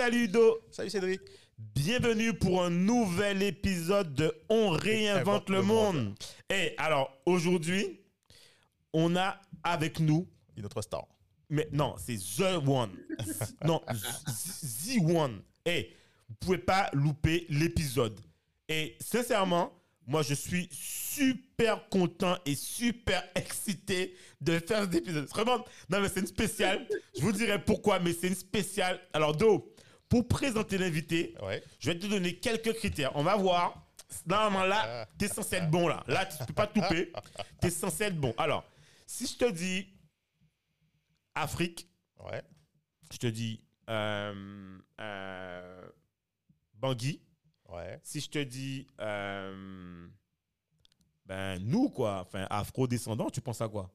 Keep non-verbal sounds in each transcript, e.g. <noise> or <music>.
Salut Do, Salut Cédric. bienvenue pour un nouvel épisode de On réinvente le monde. Et alors aujourd'hui, on a avec nous, Une autre star. mais non, c'est The One. <laughs> non, The One. Et vous pouvez pas louper l'épisode. Et sincèrement, moi je suis super content et super <laughs> excité de faire cet épisode. Vraiment, non mais c'est une spéciale. Je vous dirai pourquoi, mais c'est une spéciale. Alors Do, pour présenter l'invité, Ouais. je vais te donner quelques critères. On va voir. Normalement, là, tu es censé être bon, là. Là, tu ne peux pas te. <laughs> Tu es censé être bon. Alors, si je te dis Afrique, Ouais. je te dis euh, euh, Bangui. Ouais. Si je te dis euh, ben, nous, quoi, enfin, afro-descendants, tu penses à quoi?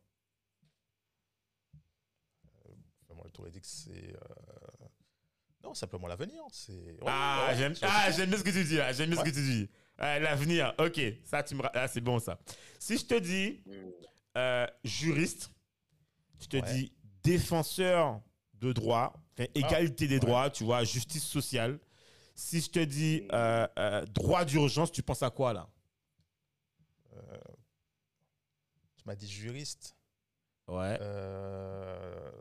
Moi, je t'aurais dit que c'est. Non, simplement l'avenir. C'est. Ouais, Ah, ouais, j'aime ah, j'aime bien ce que tu dis là. J'aime bien ce que tu dis. Ah, L'avenir, ok. Ça, tu me... ah, c'est bon ça. Si je te dis euh, juriste, je te dis défenseur de droit, enfin, égalité des droits, tu vois, justice sociale. Si je te dis euh, euh, droit d'urgence, tu penses à quoi là? Tu m'as dit juriste. Ouais. Euh,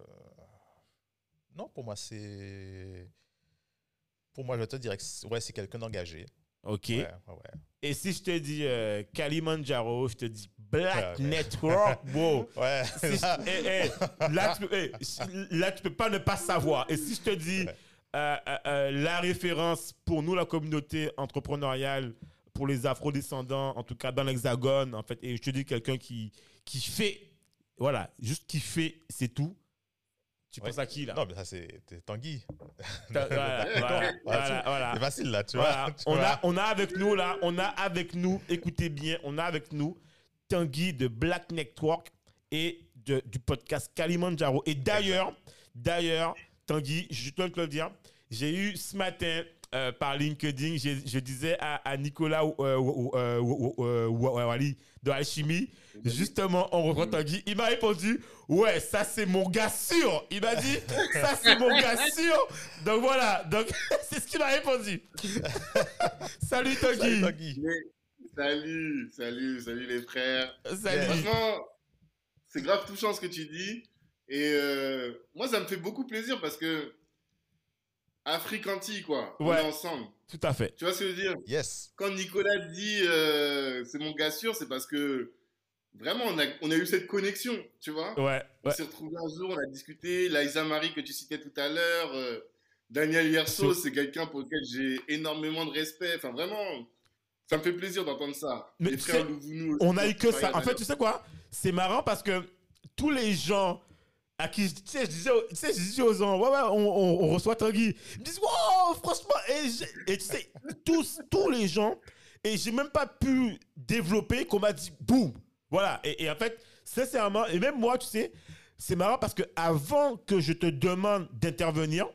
Non, pour moi, c'est. Pour moi, je te dirais que c'est- ouais, c'est quelqu'un d'engagé. Ok. Ouais, ouais, ouais. Et si je te dis euh, Kalimandjaro, je te dis Black. Network, <laughs> wow. Ouais. Si je- <laughs> eh, eh, là, tu peux, eh, là, tu peux pas ne pas savoir. Et si je te dis euh, euh, euh, la référence pour nous, la communauté entrepreneuriale, pour les afro-descendants, en tout cas dans l'Hexagone, en fait, et je te dis quelqu'un qui, qui fait, voilà, juste qui fait, c'est tout. Tu Ouais. penses à qui là? Non, mais ça, c'est Tanguy. <laughs> <laughs> Voilà, voilà, voilà, voilà. C'est facile, là, tu vois. tu On, vois. a, on a avec nous là, on a avec nous, écoutez bien, on a avec nous Tanguy de Black Network et de- du podcast Kalimandjaro. Et d'ailleurs, d'ailleurs, Tanguy, je dois te le dire, j'ai eu ce matin euh, par LinkedIn, je disais à, à Nicolas euh, euh, euh, euh, Wali de Alchimie, justement, on reprend Tanguy, il m'a répondu, ouais, ça c'est mon gars sûr. Il m'a dit, ça c'est mon gars sûr. Donc voilà, donc <laughs> c'est ce qu'il m'a répondu. <laughs> Salut Salut, Tanguy. Tanguy. Salut, salut, salut les frères. Salut. Franchement, c'est grave touchant ce que tu dis. Et euh, moi, ça me fait beaucoup plaisir parce que Afrique Antilles, quoi. On est ensemble. Tout à fait. Tu vois ce que je veux dire? Yes. Quand Nicolas dit euh, c'est mon gars sûr, c'est parce que vraiment, on a, on a eu cette connexion, tu vois? Ouais. On ouais. s'est retrouvés un jour, on a discuté. Laïsa Marie, que tu citais tout à l'heure. euh, Daniel Yerso, So- c'est quelqu'un pour lequel j'ai énormément de respect. Enfin, vraiment, ça me fait plaisir d'entendre ça. Mais Les tu frères sais, On a eu que ça. En fait, tu sais quoi? C'est marrant parce que tous les gens à qui je- tu sais, je disais, tu sais, je disais aux gens, ouais, ouais, on, on- on reçoit Tanguy. Ils me disent, wow, franchement, et, et tu sais, tous, tous les gens, et j'ai même pas pu développer qu'on m'a dit, boum. Voilà. Et, et en fait, sincèrement, et même moi, tu sais, c'est marrant parce que avant que je te demande d'intervenir,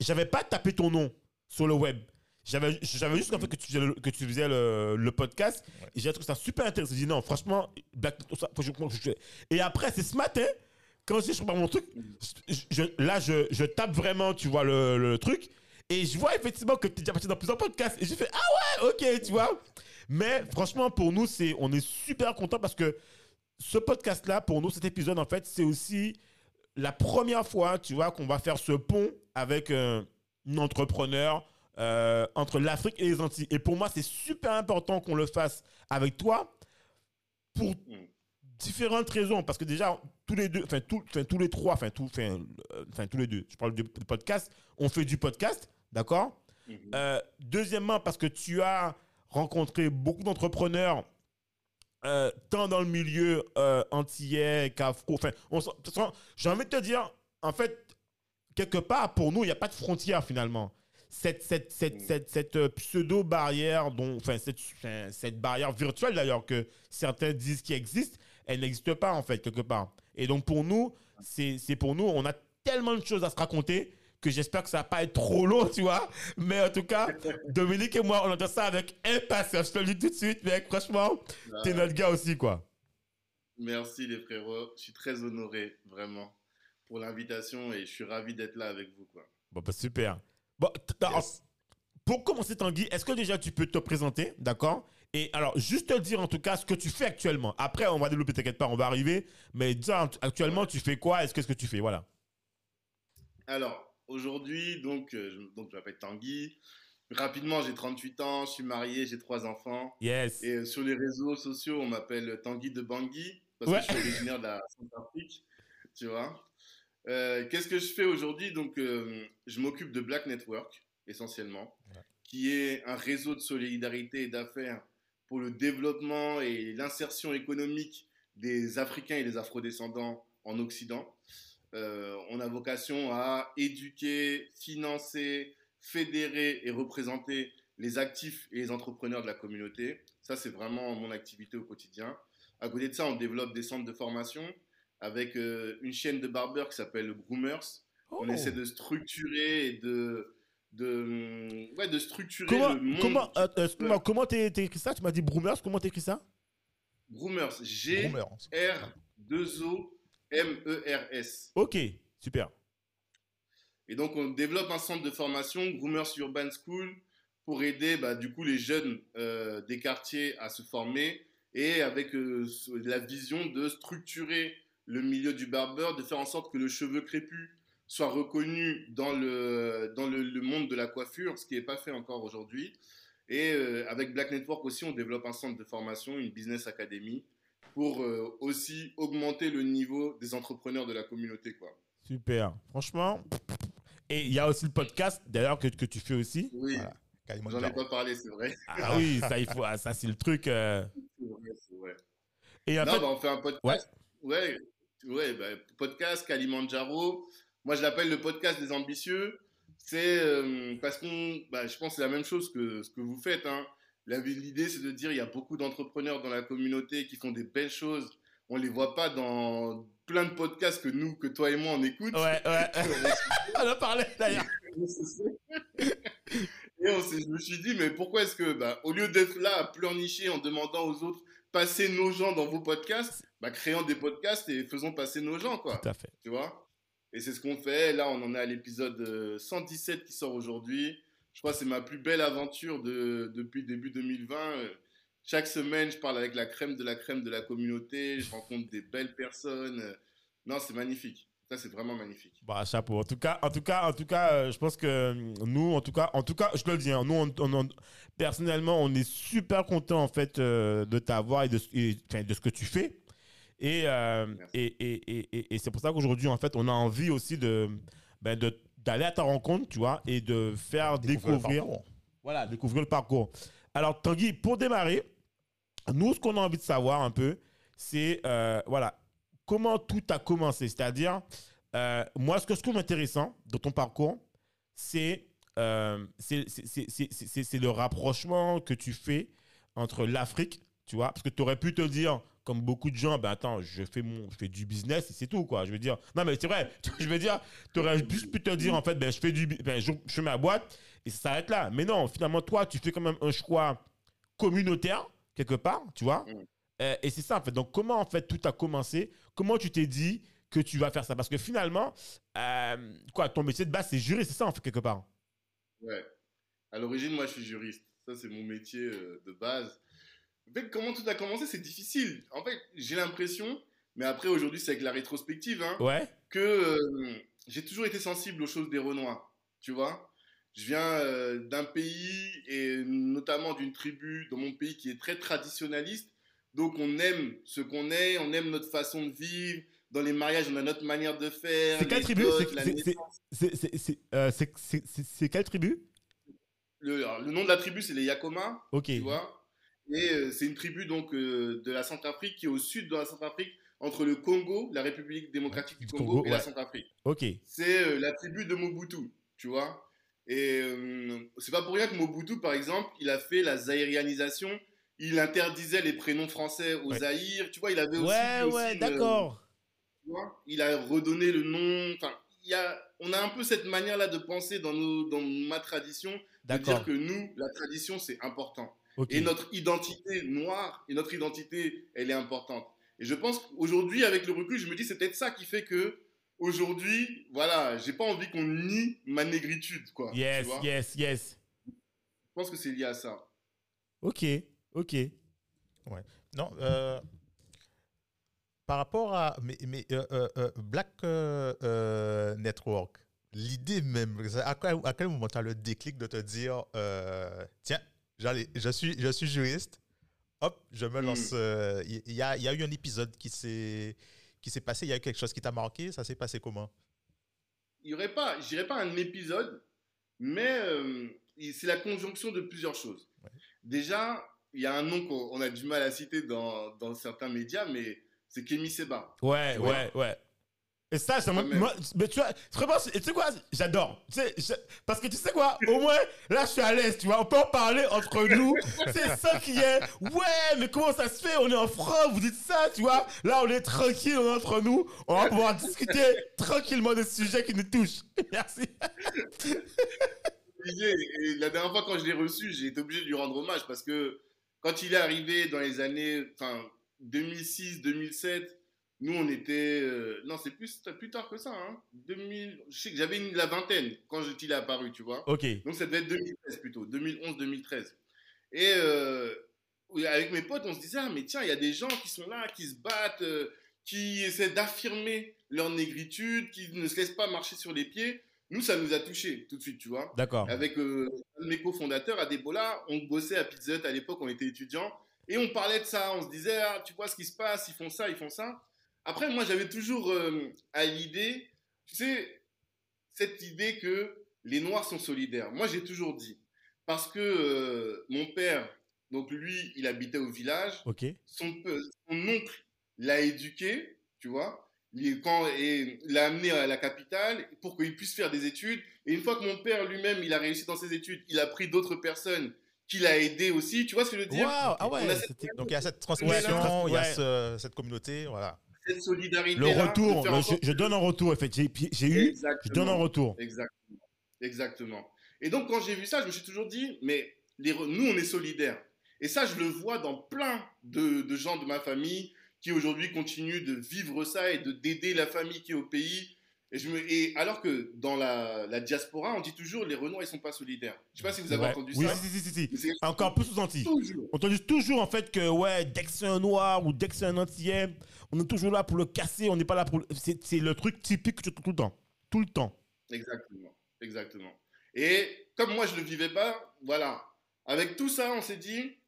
j'avais pas tapé ton nom sur le web. J'avais juste en fait que tu faisais le, que tu faisais le, le podcast et j'ai trouvé ça super intéressant. J'ai dit non, franchement, Black- ça, je- que je- Et après, c'est ce matin, quand j'ai sur mon truc, je- je- là, je, je tape vraiment, tu vois, le, le truc et je vois effectivement que tu es déjà passé dans plusieurs podcasts et j'ai fait ah ouais, ok, tu vois. Mais franchement, pour nous, on est super content parce que ce podcast-là, pour nous, cet épisode, en fait, c'est aussi la première fois, tu vois, qu'on va faire ce pont avec euh, un entrepreneur euh, entre l'Afrique et les Antilles. Et pour moi, c'est super important qu'on le fasse avec toi pour différentes raisons. Parce que déjà, tous les deux, enfin, tous- enfin, tous les trois, enfin, tout, enfin, euh, enfin, tous les deux, je parle de, podcast, on fait du podcast, d'accord? Mhm. Euh, Deuxièmement, parce que tu as rencontré beaucoup d'entrepreneurs euh, tant dans le milieu euh, antillais qu'afro. Enfin, j'ai envie de te dire, en fait, quelque part, pour nous, il n'y a pas de frontière finalement. Cette, cette, cette, Mm. cette, cette, pseudo-barrière, enfin, cette, cette barrière virtuelle d'ailleurs que certains disent qui existe, elle n'existe pas en fait, quelque part. Et donc pour nous, c'est pour nous, on a tellement de choses à se raconter que j'espère que ça va pas être trop long, tu vois. Mais en tout cas, <laughs> Dominique et moi, on entend ça avec impatience. Je te le dis tout de suite, mec. Franchement, t'es notre gars aussi, quoi. Merci les frérots. Je suis très honoré, vraiment, pour l'invitation et je suis ravi d'être là avec vous. Quoi. Bon, bah super. Bon, Yes. pour commencer, Tanguy, est-ce que déjà tu peux te présenter, d'accord? Et alors, juste te dire en tout cas ce que tu fais actuellement. Après, on va développer, t'inquiète pas, on va arriver. Mais déjà, actuellement, tu fais quoi Est-ce qu'est-ce que tu fais Voilà. Alors, aujourd'hui, donc, euh, je, donc, je m'appelle Tanguy. Rapidement, j'ai 38 ans, je suis marié, j'ai trois enfants. Yes. Et euh, sur les réseaux sociaux, on m'appelle Tanguy de Bangui, parce Ouais. que je suis originaire de la Centrafrique, tu vois. Euh, Qu'est-ce que je fais aujourd'hui? Donc, je m'occupe de Black Network, essentiellement, Ouais. qui est un réseau de solidarité et d'affaires pour le développement et l'insertion économique des Africains et des Afrodescendants en Occident. Euh, on a vocation à éduquer, financer, fédérer et représenter les actifs et les entrepreneurs de la communauté. Ça, c'est vraiment mon activité au quotidien. À côté de ça, on développe des centres de formation avec euh, une chaîne de barbeurs qui s'appelle Groomers. Oh. On essaie de structurer et de, de, ouais, de structurer Comment, le monde. comment, euh, euh, comment t'es t'es écrit ça? Tu m'as dit Broomers, comment t'écris ça? Groomer. G-R-2-O-M-E-R-S. Ok, super. Et donc, on développe un centre de formation, Groomers Urban School, pour aider bah, du coup les jeunes euh, des quartiers à se former et avec euh, la vision de structurer le milieu du barbeur, de faire en sorte que le cheveu crépus soit reconnu dans le, dans le, le monde de la coiffure, ce qui n'est pas fait encore aujourd'hui. Et euh, avec Black Network aussi, on développe un centre de formation, une business academy, pour euh, aussi augmenter le niveau des entrepreneurs de la communauté. Quoi. Super. Franchement. Et il y a aussi le podcast, d'ailleurs, que, que tu fais aussi. Oui, Voilà. J'en ai pas parlé, c'est vrai. Ah oui, ça, il faut, ah, ça c'est le truc. euh. C'est vrai, c'est vrai. Et en non, fait, bah, on fait un podcast. Ouais, ouais, bah, podcast Kalimandjaro. Moi, je l'appelle le podcast des ambitieux. C'est euh, parce qu'on, bah, je pense, que c'est la même chose que ce que vous faites. Hein. L'idée, c'est de dire, il y a beaucoup d'entrepreneurs dans la communauté qui font des belles choses. On les voit pas dans plein de podcasts que nous, que toi et moi, on écoute. ouais, ouais. <laughs> <laughs> on en parlait d'ailleurs. <laughs> Et on je me suis dit, mais pourquoi est-ce que, bah, au lieu d'être là à pleurnicher en demandant aux autres, passez nos gens dans vos podcasts, bah, créons des podcasts et faisons passer nos gens, quoi. Tout à fait. Tu vois? Et c'est ce qu'on fait. Là, on en est à l'épisode euh, 117 qui sort aujourd'hui. Je crois que c'est ma plus belle aventure de, depuis début 2020. Euh, Chaque semaine, je parle avec la crème de la crème de la communauté. Je rencontre des belles personnes. Euh, Non, c'est magnifique. Ça, c'est vraiment magnifique. Bah, chapeau. En tout cas, en tout cas, en tout cas, euh, je pense que euh, nous, en tout cas, en tout cas, je te le dis, hein, nous, on- on- on- personnellement, on est super content en fait euh, de t'avoir et et, de ce que tu fais. Et, euh, et, et, et, et- c'est pour ça qu'aujourd'hui, en fait, on a envie aussi de, ben, de d'aller à ta rencontre, tu vois, et de faire le découvrir, parcours. voilà, découvrir le parcours. Alors, Tanguy, pour démarrer, nous, ce qu'on a envie de savoir un peu, c'est, euh, voilà, comment tout a commencé? C'est-à-dire, euh, moi, ce que je trouve intéressant dans ton parcours, c'est euh, c'est- c'est- c'est- c'est- c'est- c'est le rapprochement que tu fais entre l'Afrique, tu vois, parce que tu aurais pu te dire, comme beaucoup de gens, ben attends, je fais, mon, je fais du business et c'est tout, quoi. Je veux dire, non, mais c'est vrai, <laughs> je veux dire, tu aurais pu, pu te dire, en fait, ben, je fais du, ben, je, je fais ma boîte et ça s'arrête là. Mais non, finalement, toi, tu fais quand même un choix communautaire, quelque part, tu vois? Mm. Euh, et c'est ça, en fait. Donc, comment, en fait, tout a commencé? Comment tu t'es dit que tu vas faire ça? Parce que finalement, euh, quoi, ton métier de base, c'est juriste, c'est ça, en fait, quelque part? Ouais. À l'origine, moi, je suis juriste. Ça, c'est mon métier euh, de base. Comment tout a commencé, c'est difficile. En fait, j'ai l'impression, mais après, aujourd'hui, c'est avec la rétrospective, hein, Ouais. que euh, j'ai toujours été sensible aux choses des Renois. Tu vois Je viens euh, d'un pays, et notamment d'une tribu dans mon pays qui est très traditionnaliste. Donc, on aime ce qu'on est, on aime notre façon de vivre. Dans les mariages, on a notre manière de faire. C'est quelle tribu? euh, c'est- quelle tribu? Le, alors, le nom de la tribu, c'est les Yakoma. Ok. tu vois. Et euh, c'est une tribu donc euh, de la Centrafrique qui est au sud de la Centrafrique, entre le Congo, la République démocratique du Congo, Congo, et la. Centrafrique. Ok. C'est euh, la tribu de Mobutu, tu vois. Et euh, c'est pas pour rien que Mobutu, par exemple, il a fait la zaïrianisation. Il interdisait les prénoms français aux Ouais. Tu vois, il avait aussi. Ouais, aussi ouais, d'accord. tu vois, il a redonné le nom. Enfin, il y a, on a un peu cette manière-là de penser dans, nos, dans ma tradition, de dire que nous, la tradition, c'est important. Et notre identité noire, et notre identité, elle est importante. Et je pense qu'aujourd'hui, avec le recul, je me dis, c'est peut-être ça qui fait que, aujourd'hui, voilà, j'ai pas envie qu'on nie ma négritude, quoi. Yes, yes, yes. Je pense que c'est lié à ça. Ok, ok. Non, euh, par rapport à mais, mais, euh, euh, Black Network, l'idée même, à quel, à quel moment tu as le déclic de te dire tiens, j'allais- je suis, je suis juriste, hop, je me Mm. lance. euh, Il il y, a, il y a eu un épisode qui s'est qui s'est passé, il y a eu quelque chose qui t'a marqué, ça s'est passé comment? Il y aurait pas, je dirais pas un épisode, mais euh, c'est la conjonction de plusieurs choses. Ouais. Déjà, il y a un nom qu'on on a du mal à citer dans, dans certains médias, mais c'est Kémy Seba. Ouais, ouais, ouais. Et ça, ça moi, mais tu vois, tu sais quoi, j'adore. Tu sais, je- parce que tu sais quoi, au moins, là, je suis à l'aise, tu vois, on peut en parler entre <laughs> nous. C'est ça qui est, ouais, mais comment ça se fait? On est en France, vous dites ça, tu vois. Là, on est tranquille entre nous, on va pouvoir discuter tranquillement des sujets qui nous touchent. <laughs> Merci. Et la dernière fois, quand je l'ai reçu, j'ai été obligé de lui rendre hommage parce que quand il est arrivé dans les années enfin, 2006, 2007, nous, on était. euh, non, c'est plus, plus tard que ça. Hein. 2000, je sais que j'avais la vingtaine quand il est apparu, tu vois. Ok. Donc ça devait être 2013 plutôt, 2011-2013. Et euh, avec mes potes, on se disait, ah mais tiens, il y a des gens qui sont là, qui se battent, euh, qui essaient d'affirmer leur négritude, qui ne se laissent pas marcher sur les pieds. Nous, ça nous a touchés tout de suite, tu vois. D'accord. Avec un de mes cofondateurs, Adebola, on bossait à Pizza Hut à l'époque, on était étudiants, et on parlait de ça, on se disait, ah, tu vois ce qui se passe, ils font ça, ils font ça. Après, moi, j'avais toujours euh, à l'idée, tu sais, cette idée que les Noirs sont solidaires. Moi, j'ai toujours dit, parce que euh, mon père, donc lui, il habitait au village, Ok. son, oncle l'a éduqué, tu vois, il, quand, et l'a amené à la capitale pour qu'il puisse faire des études. Et une fois que mon père lui-même, il a réussi dans ses études, il a pris d'autres personnes qui l'a aidé aussi. Tu vois ce que je veux dire? Waouh, ah ouais, cette- Donc il y a cette transmission, Ouais, il y a ouais. ce- cette communauté, voilà. Cette solidarité. le retour. le- je, je donne un retour, en fait. J'ai eu, je donne un retour. Exactement. Exactement. Et donc, quand j'ai vu ça, je me suis toujours dit, mais les, re- nous, on est solidaires. Et ça, je le vois dans plein de, de gens de ma famille qui aujourd'hui continuent de vivre ça et de d'aider la famille qui est au pays. Et, je me, et alors que dans la, la diaspora, on dit toujours les Renois, ils sont pas solidaires. Je sais pas si vous avez Ouais. entendu Oui, ça. si, si, Encore plus sous-senti. toujours. On dit toujours en fait que ouais, dès que c'est un noir ou dès que c'est un antillais, on est toujours là pour le casser, on n'est pas là pour. le- C'est le truc typique que tu trouves tout le temps. Tout le temps. Exactement, exactement. Et comme moi je le vivais pas, voilà. Avec tout ça, on s'est dit,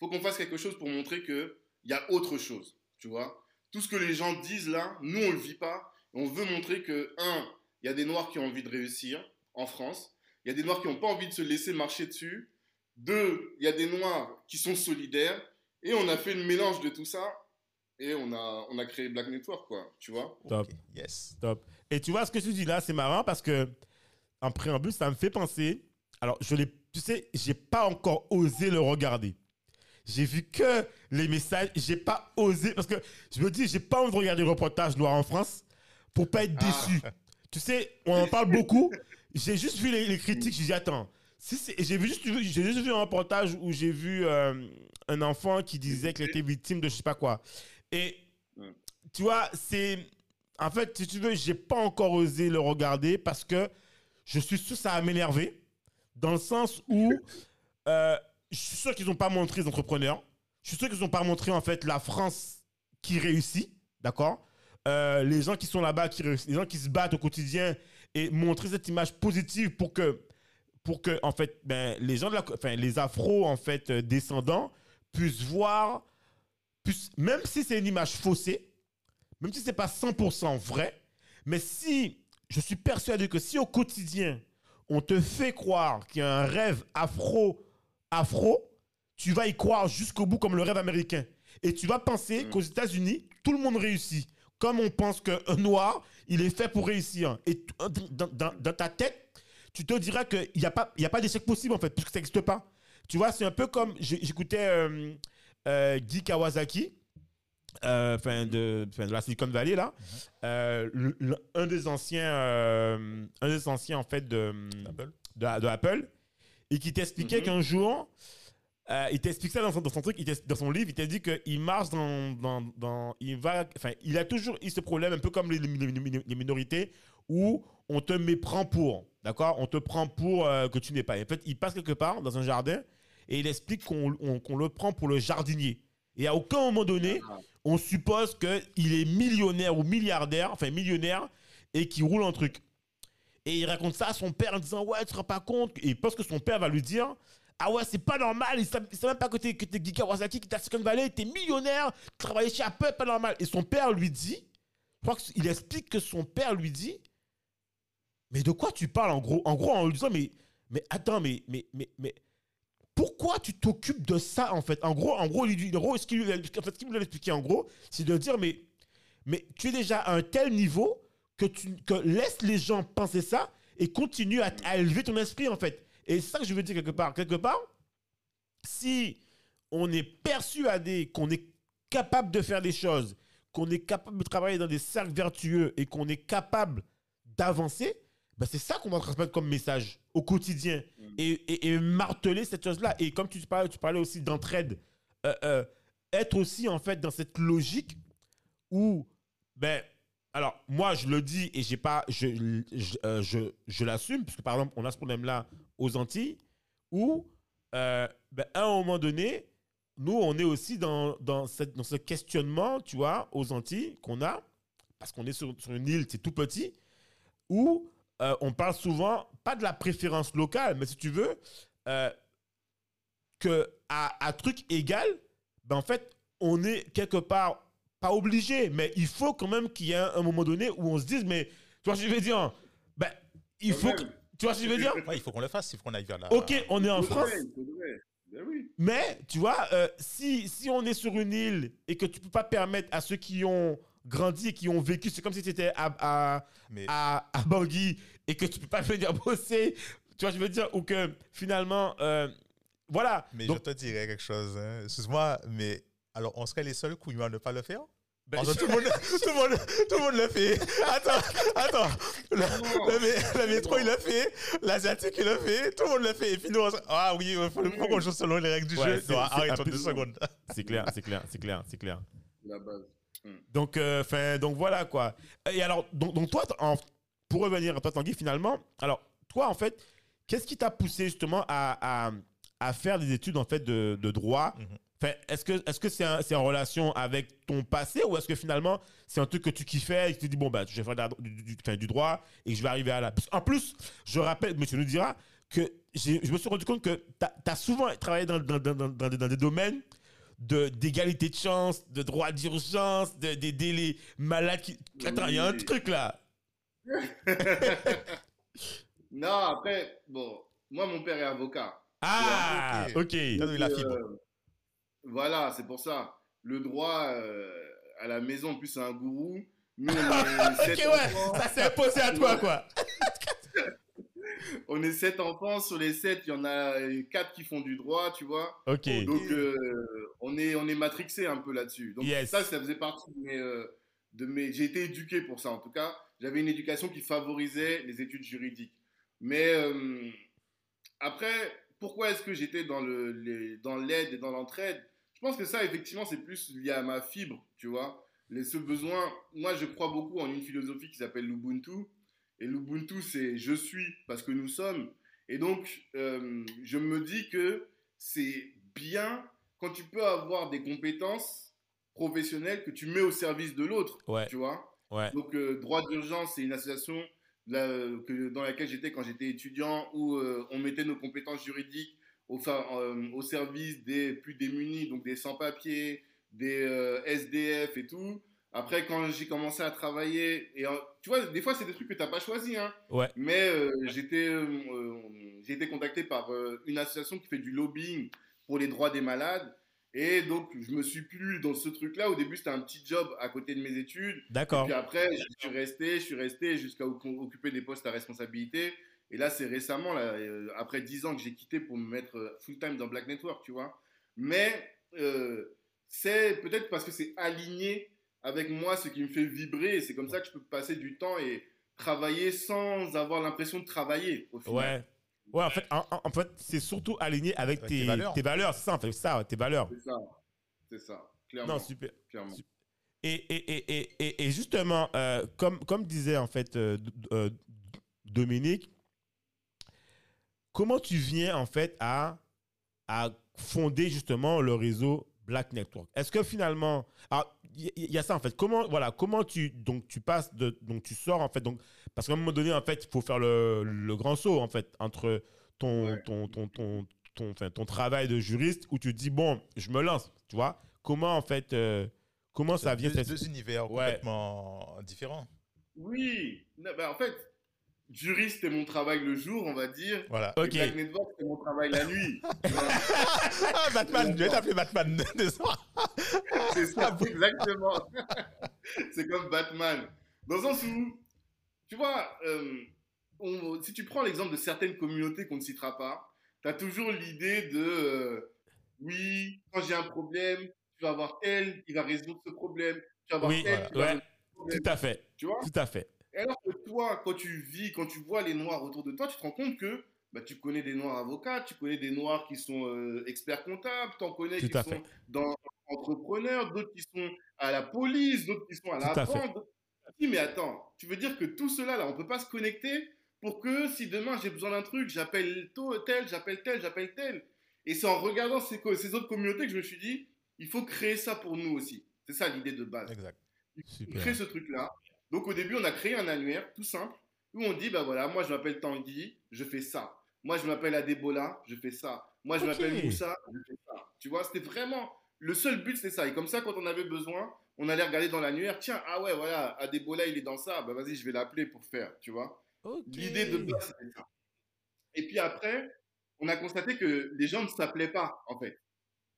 faut qu'on fasse quelque chose pour montrer que il y a autre chose, tu vois. Tout ce que les gens disent là, nous on le vit pas. On veut montrer que un, il y a des noirs qui ont envie de réussir en France. Il y a des noirs qui n'ont pas envie de se laisser marcher dessus. Deux, il y a des noirs qui sont solidaires. Et on a fait le mélange de tout ça. Et on a, on a créé Black Network, quoi, tu vois? Top. Yes. Top. Et tu vois ce que tu dis là, c'est marrant parce que en préambule, ça me fait penser. Alors, je l'ai, tu sais, j'ai pas encore osé le regarder. J'ai vu que les messages, j'ai pas osé parce que je me dis, j'ai pas envie de regarder le reportage noir en France pour pas être Ah. déçu. Tu sais, on en parle beaucoup. J'ai juste vu les, les critiques, j'ai dit attends. Si j'ai juste, juste vu un reportage où j'ai vu euh, un enfant qui disait qu'il était victime de je sais pas quoi. Et tu vois, c'est en fait, si tu veux, j'ai pas encore osé le regarder parce que je suis sûr que ça va m'énerver dans le sens où euh, je suis sûr qu'ils n'ont pas montré les entrepreneurs. Je suis sûr qu'ils n'ont pas montré en fait la France qui réussit, d'accord? Euh, Les gens qui sont là-bas, qui les gens qui se battent au quotidien et montrer cette image positive pour que, pour que en fait, ben, les gens de la, enfin, les Afro en fait euh, descendants puissent voir, puissent, même si c'est une image faussée, même si c'est pas 100% vrai, mais si je suis persuadé que si au quotidien on te fait croire qu'il y a un rêve afro, afro, tu vas y croire jusqu'au bout comme le rêve américain. Et tu vas penser Mm. qu'aux États-Unis, tout le monde réussit. Comme on pense qu'un noir, il est fait pour réussir. Et t- dans, dans- dans ta tête, tu te diras qu'il n'y a pas, il y a pas d'échec possible, en fait, puisque ça n'existe pas. Tu vois, c'est un peu comme. J'écoutais euh, euh, Guy Kawasaki, euh, de, la Silicon Valley, là. Euh, le- le- un des anciens. euh, un des anciens, en fait, de Apple. de, de Apple et qui t'expliquait Mhm. qu'un jour, euh, il t'explique ça dans son, truc, dans son livre, il t'a dit qu'il marche dans, dans, il va, enfin, il a toujours eu ce problème un peu comme les, minorités où on te méprend pour, d'accord, on te prend pour euh, que tu n'es pas. Et en fait, il passe quelque part dans un jardin et il explique qu'on on- qu'on le prend pour le jardinier. Et à aucun moment donné, on suppose qu'il est millionnaire ou milliardaire, enfin millionnaire, et qu'il roule un truc. Et il raconte ça à son père en disant Ouais, tu te rends pas compte. Et pense que son père va lui dire Ah ouais, c'est pas normal. Il sait, il sait même pas que t'es, que t'es Guy Kawasaki, que t'es à Silicon Valley, t'es millionnaire, tu travailles chez Apple, pas normal. Et son père lui dit Je crois qu'il explique que son père lui dit Mais de quoi tu parles en gros? En gros, en lui disant Mais, attends, mais, mais, mais, mais pourquoi tu t'occupes de ça en fait? En gros, en gros, en gros, ce qu'il lui a- expliquer en gros, c'est de dire mais, mais tu es déjà à un tel niveau que laisse les gens penser ça et continue à élever ton esprit en fait. Et c'est ça que je veux dire quelque part. Quelque part, si on est persuadé qu'on est capable de faire des choses, qu'on est capable de travailler dans des cercles vertueux et qu'on est capable d'avancer, ben c'est ça qu'on va transmettre comme message au quotidien et, et- et marteler cette chose-là. Et comme tu parlais, tu parlais aussi d'entraide, euh, euh, être aussi en fait dans cette logique où, ben, alors moi je le dis et j'ai pas, je, je, euh, je, je l'assume, parce que par exemple on a ce problème-là aux Antilles, où euh, ben, à un moment donné, nous on est aussi dans, dans, cette, dans ce questionnement, tu vois, aux Antilles qu'on a, parce qu'on est sur, sur une île, c'est tout petit, où euh, on parle souvent, pas de la préférence locale, mais si tu veux, euh, que à, à truc égal, ben en fait, on est quelque part pas obligé, mais il faut quand même qu'il y ait un, un moment donné où on se dise, mais tu vois je veux dire? Ben, il Quand faut. même. que- tu vois ce que je veux dire? Ouais, il faut qu'on le fasse, il faut qu'on aille vers la. Ok, on est en France. Ben oui. mais tu vois, euh, si, si on est sur une île et que tu peux pas permettre à ceux qui ont grandi et qui ont vécu, c'est comme si tu étais à, à, Mais à, à Bangui et que tu peux pas <laughs> venir bosser, tu vois, je veux dire, ou que finalement, euh, voilà. Mais Donc, je te dirais quelque chose. hein. Excuse-moi, mais alors on serait les seuls couillons à ne pas le faire? Ben, <laughs> tout, le monde, tout, le monde, tout le monde le fait. Attends, attends. Le, le mé- le métro, il le fait. L'asiatique, il le fait. Tout le monde le fait. Et puis nous, on se- ah oui, il faut, faut qu'on joue selon les règles du Ouais, jeu. c'est- Non, arrête deux secondes. <laughs> c'est clair, c'est clair, c'est clair, c'est clair. La base. Donc, euh, 'fin, donc voilà quoi. Et alors, donc, donc toi, en- pour revenir à toi, Tanguy, finalement, alors toi, en fait, qu'est-ce qui t'a poussé justement à, à, à faire des études en fait de, de droit Mhm. Est-ce que est-ce que c'est en relation avec ton passé ou est-ce que finalement c'est un truc que tu kiffais et que tu te dis bon bah je vais faire de du, du- 'fin, du droit et je vais arriver à la. En plus, je rappelle, monsieur nous dira que je me suis rendu compte que tu as, souvent travaillé dans, dans, dans, dans des- dans des domaines de d'égalité de chance, de droit d'urgence, de, des délais malades qui... Attends, il y a un truc là. <laughs> Non, après, bon, moi, mon père est avocat. Ah, ok. ok. T'as donné la Euh, fibre. Voilà, c'est pour ça. Le droit, euh, à la maison, en plus, c'est un gourou. Nous, on est <laughs> Ok, sept ouais, enfants. ça s'est imposé à toi, quoi. <laughs> On est sept enfants. Sur les sept, il y en a quatre qui font du droit, tu vois. Ok. Donc, euh, on est, on est matrixé un peu là-dessus. Donc, Yes. ça, ça faisait partie de mes. euh, de mes... J'ai été éduqué pour ça, en tout cas. J'avais une éducation qui favorisait les études juridiques. Mais après, pourquoi est-ce que j'étais dans le- les- dans l'aide et dans l'entraide? Pense que ça, effectivement, c'est plus lié à ma fibre, tu vois. Les, ce besoin. Moi, je crois beaucoup en une philosophie qui s'appelle l'Ubuntu. Et l'Ubuntu, c'est je suis parce que nous sommes. Et donc, euh, je me dis que c'est bien quand tu peux avoir des compétences professionnelles que tu mets au service de l'autre, Ouais, tu vois. ouais. Donc, euh, Droit d'urgence, c'est une association là, que, dans laquelle j'étais quand j'étais étudiant, où euh, on mettait nos compétences juridiques au, euh, au service des plus démunis, donc des sans-papiers, des euh, SDF et tout. Après, quand j'ai commencé à travailler, et euh, tu vois, des fois, c'est des trucs que tu n'as pas choisi, hein. Ouais. Mais euh, j'étais, j'ai été contacté par une association qui fait du lobbying pour les droits des malades. Et donc, je me suis plus dans ce truc-là. Au début, c'était un petit job à côté de mes études. D'accord. puis après, je suis resté, je suis resté jusqu'à oc- occuper des postes à responsabilité. Et là, c'est récemment, là, euh, après 10 ans que j'ai quitté pour me mettre euh, full-time dans Black Network, tu vois. Mais euh, c'est peut-être parce que c'est aligné avec moi, ce qui me fait vibrer. C'est comme ça que je peux passer du temps et travailler sans avoir l'impression de travailler, au final. Ouais. Ouais, en fait, en, en- en fait c'est surtout aligné avec Avec tes, tes valeurs. tes valeurs. C'est ça, en fait, ça, tes valeurs. C'est ça. C'est ça. Clairement. Non, super. clairement. Et, et, et, et, et, et justement, euh, comme, comme disait en fait euh, euh, Dominique, comment tu viens en fait à, à fonder justement le réseau Black Network? Est-ce que finalement, il y, y a ça en fait. Comment voilà, comment tu donc tu passes de donc tu sors en fait donc parce qu'à un moment donné en fait il faut faire le, le grand saut en fait entre ton Ouais. ton, ton, ton, ton, enfin, ton travail de juriste où tu te dis bon je me lance tu vois comment en fait euh, comment ça vient deux, cette- deux univers Ouais. complètement différents. Oui. Non, bah, en fait, juriste, c'est mon travail le jour, on va dire. Voilà. Et Ok. Black Network, c'est mon travail la nuit. <laughs> Ah, Batman, je vais t'appeler Batman. <laughs> Désolé. C'est ça, exactement. <laughs> c'est comme Batman. Dans le sens où, tu vois, euh, on- si tu prends l'exemple de certaines communautés qu'on ne citera pas, tu as toujours l'idée de euh, oui, quand j'ai un problème, tu vas avoir tel qui va résoudre ce problème. Tu vas avoir Oui, tel voilà. qui va Ouais. résoudre ce problème. tout à fait Tu vois? Tout à fait Et alors que toi, quand tu vis, quand tu vois les noirs autour de toi, tu te rends compte que bah, tu connais des noirs avocats, tu connais des noirs qui sont euh, experts comptables, tu en connais Tout qui sont fait. dans entrepreneurs, d'autres qui sont à la police, d'autres qui sont à la banque. Oui, mais attends, tu veux dire que tout cela là, on peut pas se connecter pour que si demain j'ai besoin d'un truc, j'appelle tel, j'appelle tel, j'appelle tel. Et c'est en regardant ces, ces autres communautés que je me suis dit, il faut créer ça pour nous aussi. C'est ça l'idée de base. Exact. Super crée ce truc-là. Donc au début, on a créé un annuaire tout simple où on dit bah voilà, moi je m'appelle Tanguy, je fais ça. Moi je m'appelle Adebola, je fais ça. Moi je m'appelle Moussa, je fais ça. Tu vois, c'était vraiment le seul but, c'était ça. Et comme ça, quand on avait besoin, on allait regarder dans l'annuaire. Tiens, ah ouais, voilà, Adebola il est dans ça. Bah vas-y, je vais l'appeler pour faire. Tu vois. L'idée de base, c'était ça. Et puis après, on a constaté que les gens ne s'appelaient pas en fait.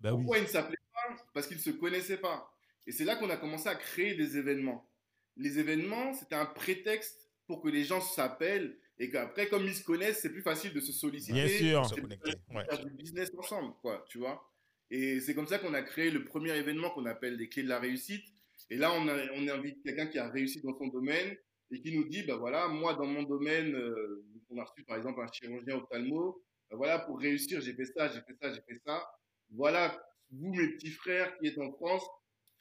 bah oui Pourquoi ils ne s'appelaient pas? Parce qu'ils ne se connaissaient pas. Et c'est là qu'on a commencé à créer des événements. Les événements, c'était un prétexte pour que les gens s'appellent et qu'après, comme ils se connaissent, c'est plus facile de se solliciter. Bien sûr. Se connecter. Ouais. faire du business ensemble, quoi, tu vois. Et c'est comme ça qu'on a créé le premier événement qu'on appelle les clés de la réussite. Et là, on, a, on invite quelqu'un qui a réussi dans son domaine et qui nous dit, bah voilà, moi, dans mon domaine, euh, on a reçu par exemple un chirurgien ophtalmo. Bah voilà, pour réussir, j'ai fait ça, j'ai fait ça, j'ai fait ça. Voilà, vous, mes petits frères qui êtes en France,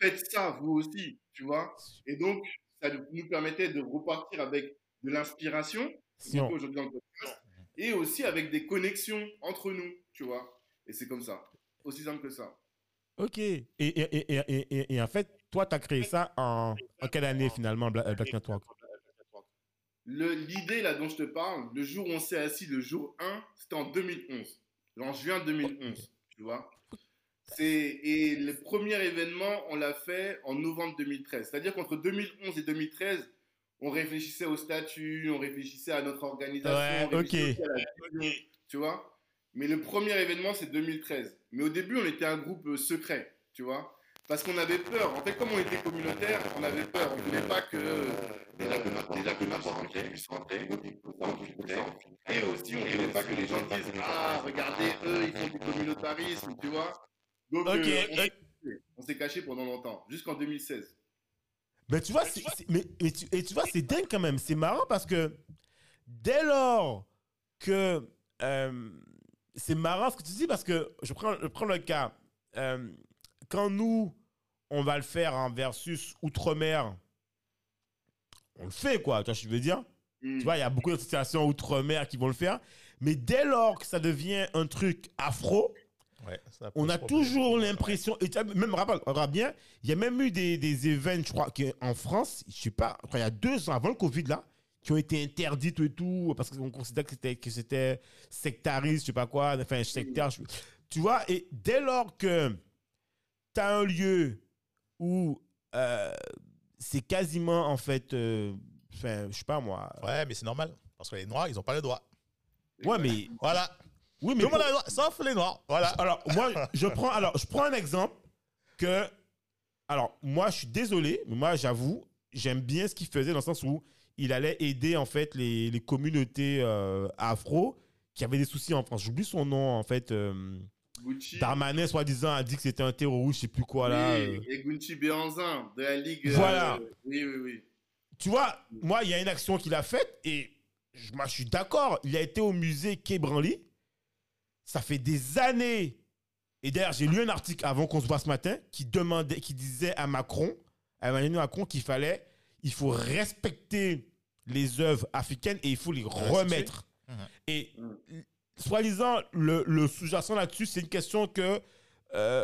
faites ça, vous aussi, tu vois. Et donc, ça nous permettait de repartir avec de l'inspiration, et aussi avec des connexions entre nous, tu vois. Et c'est comme ça. Aussi simple que ça. Ok. Et, et, et, et, en fait, toi, tu as créé ça en, en quelle année finalement, euh, Black Network? L'idée là dont je te parle, le jour où on s'est assis, le jour 1, c'était en 2011. En juin 2011, tu vois. C'est, et le premier événement, on l'a fait en novembre 2013. C'est-à-dire qu'entre 2011 et 2013, on réfléchissait au statut, on réfléchissait à notre organisation, Ouais, on réfléchissait ok. aussi à la vision, tu vois. Mais le premier événement, c'est 2013. Mais au début, on était un groupe euh, secret, tu vois. Parce qu'on avait peur. En fait, comme on était communautaire, on avait peur. On ne voulait pas que. Déjà que n'importe déjà que puisse rentrer. Et aussi, on ne voulait pas que les gens disent Ah, regardez, eux, ils font du communautarisme, tu vois. Donc, euh, on s'est caché. on s'est caché pendant longtemps, jusqu'en 2016. Mais tu vois, c'est- mais, mais tu, et tu vois, c'est dingue quand même. C'est marrant parce que dès lors que euh, c'est marrant ce que tu dis parce que je prends, je prends le cas. euh, quand nous, on va le faire en versus outre-mer, on le fait quoi, tu vois ce que je veux dire? Hmm. Tu vois, il y a beaucoup d'associations outre-mer qui vont le faire. Mais dès lors que ça devient un truc afro, Ouais, ça on a problème. toujours l'impression, et même rappelle, bien, il y a même eu des, des événements, je crois, en France, je sais pas, il y a deux ans avant le Covid, là, qui ont été interdits et tout, parce qu'on considère que c'était, que c'était sectariste, je sais pas quoi, enfin, sectaire. je- tu vois, et dès lors que tu as un lieu où euh, c'est quasiment, en fait, euh, enfin, je sais pas moi. Ouais, mais c'est normal. Parce que les Noirs, ils n'ont pas le droit. Ouais, mais Voilà. Oui, mais Tout le monde pour- a le droit, sauf les noirs. Voilà. alors moi je prends alors je prends un exemple que alors moi je suis désolé mais moi j'avoue j'aime bien ce qu'il faisait dans le sens où il allait aider en fait les, les communautés euh, afro qui avaient des soucis en France j'oublie son nom en fait euh, Gucci. Darmanin soi-disant a dit que c'était un terroriste je sais plus quoi là Oui, euh. Et Gucci Béanzin de la Ligue. Voilà. oui, oui, oui. tu vois moi il y a une action qu'il a faite et je, moi je suis d'accord il a été au musée Quai Branly ça fait des années Et d'ailleurs, j'ai lu un article avant qu'on se voit ce matin qui demandait, qui disait à Macron, à Emmanuel Macron, qu'il fallait, il faut respecter les œuvres africaines et il faut les remettre. Mhm. Et soi-disant, le, le sous-jacent là-dessus, c'est une question que euh,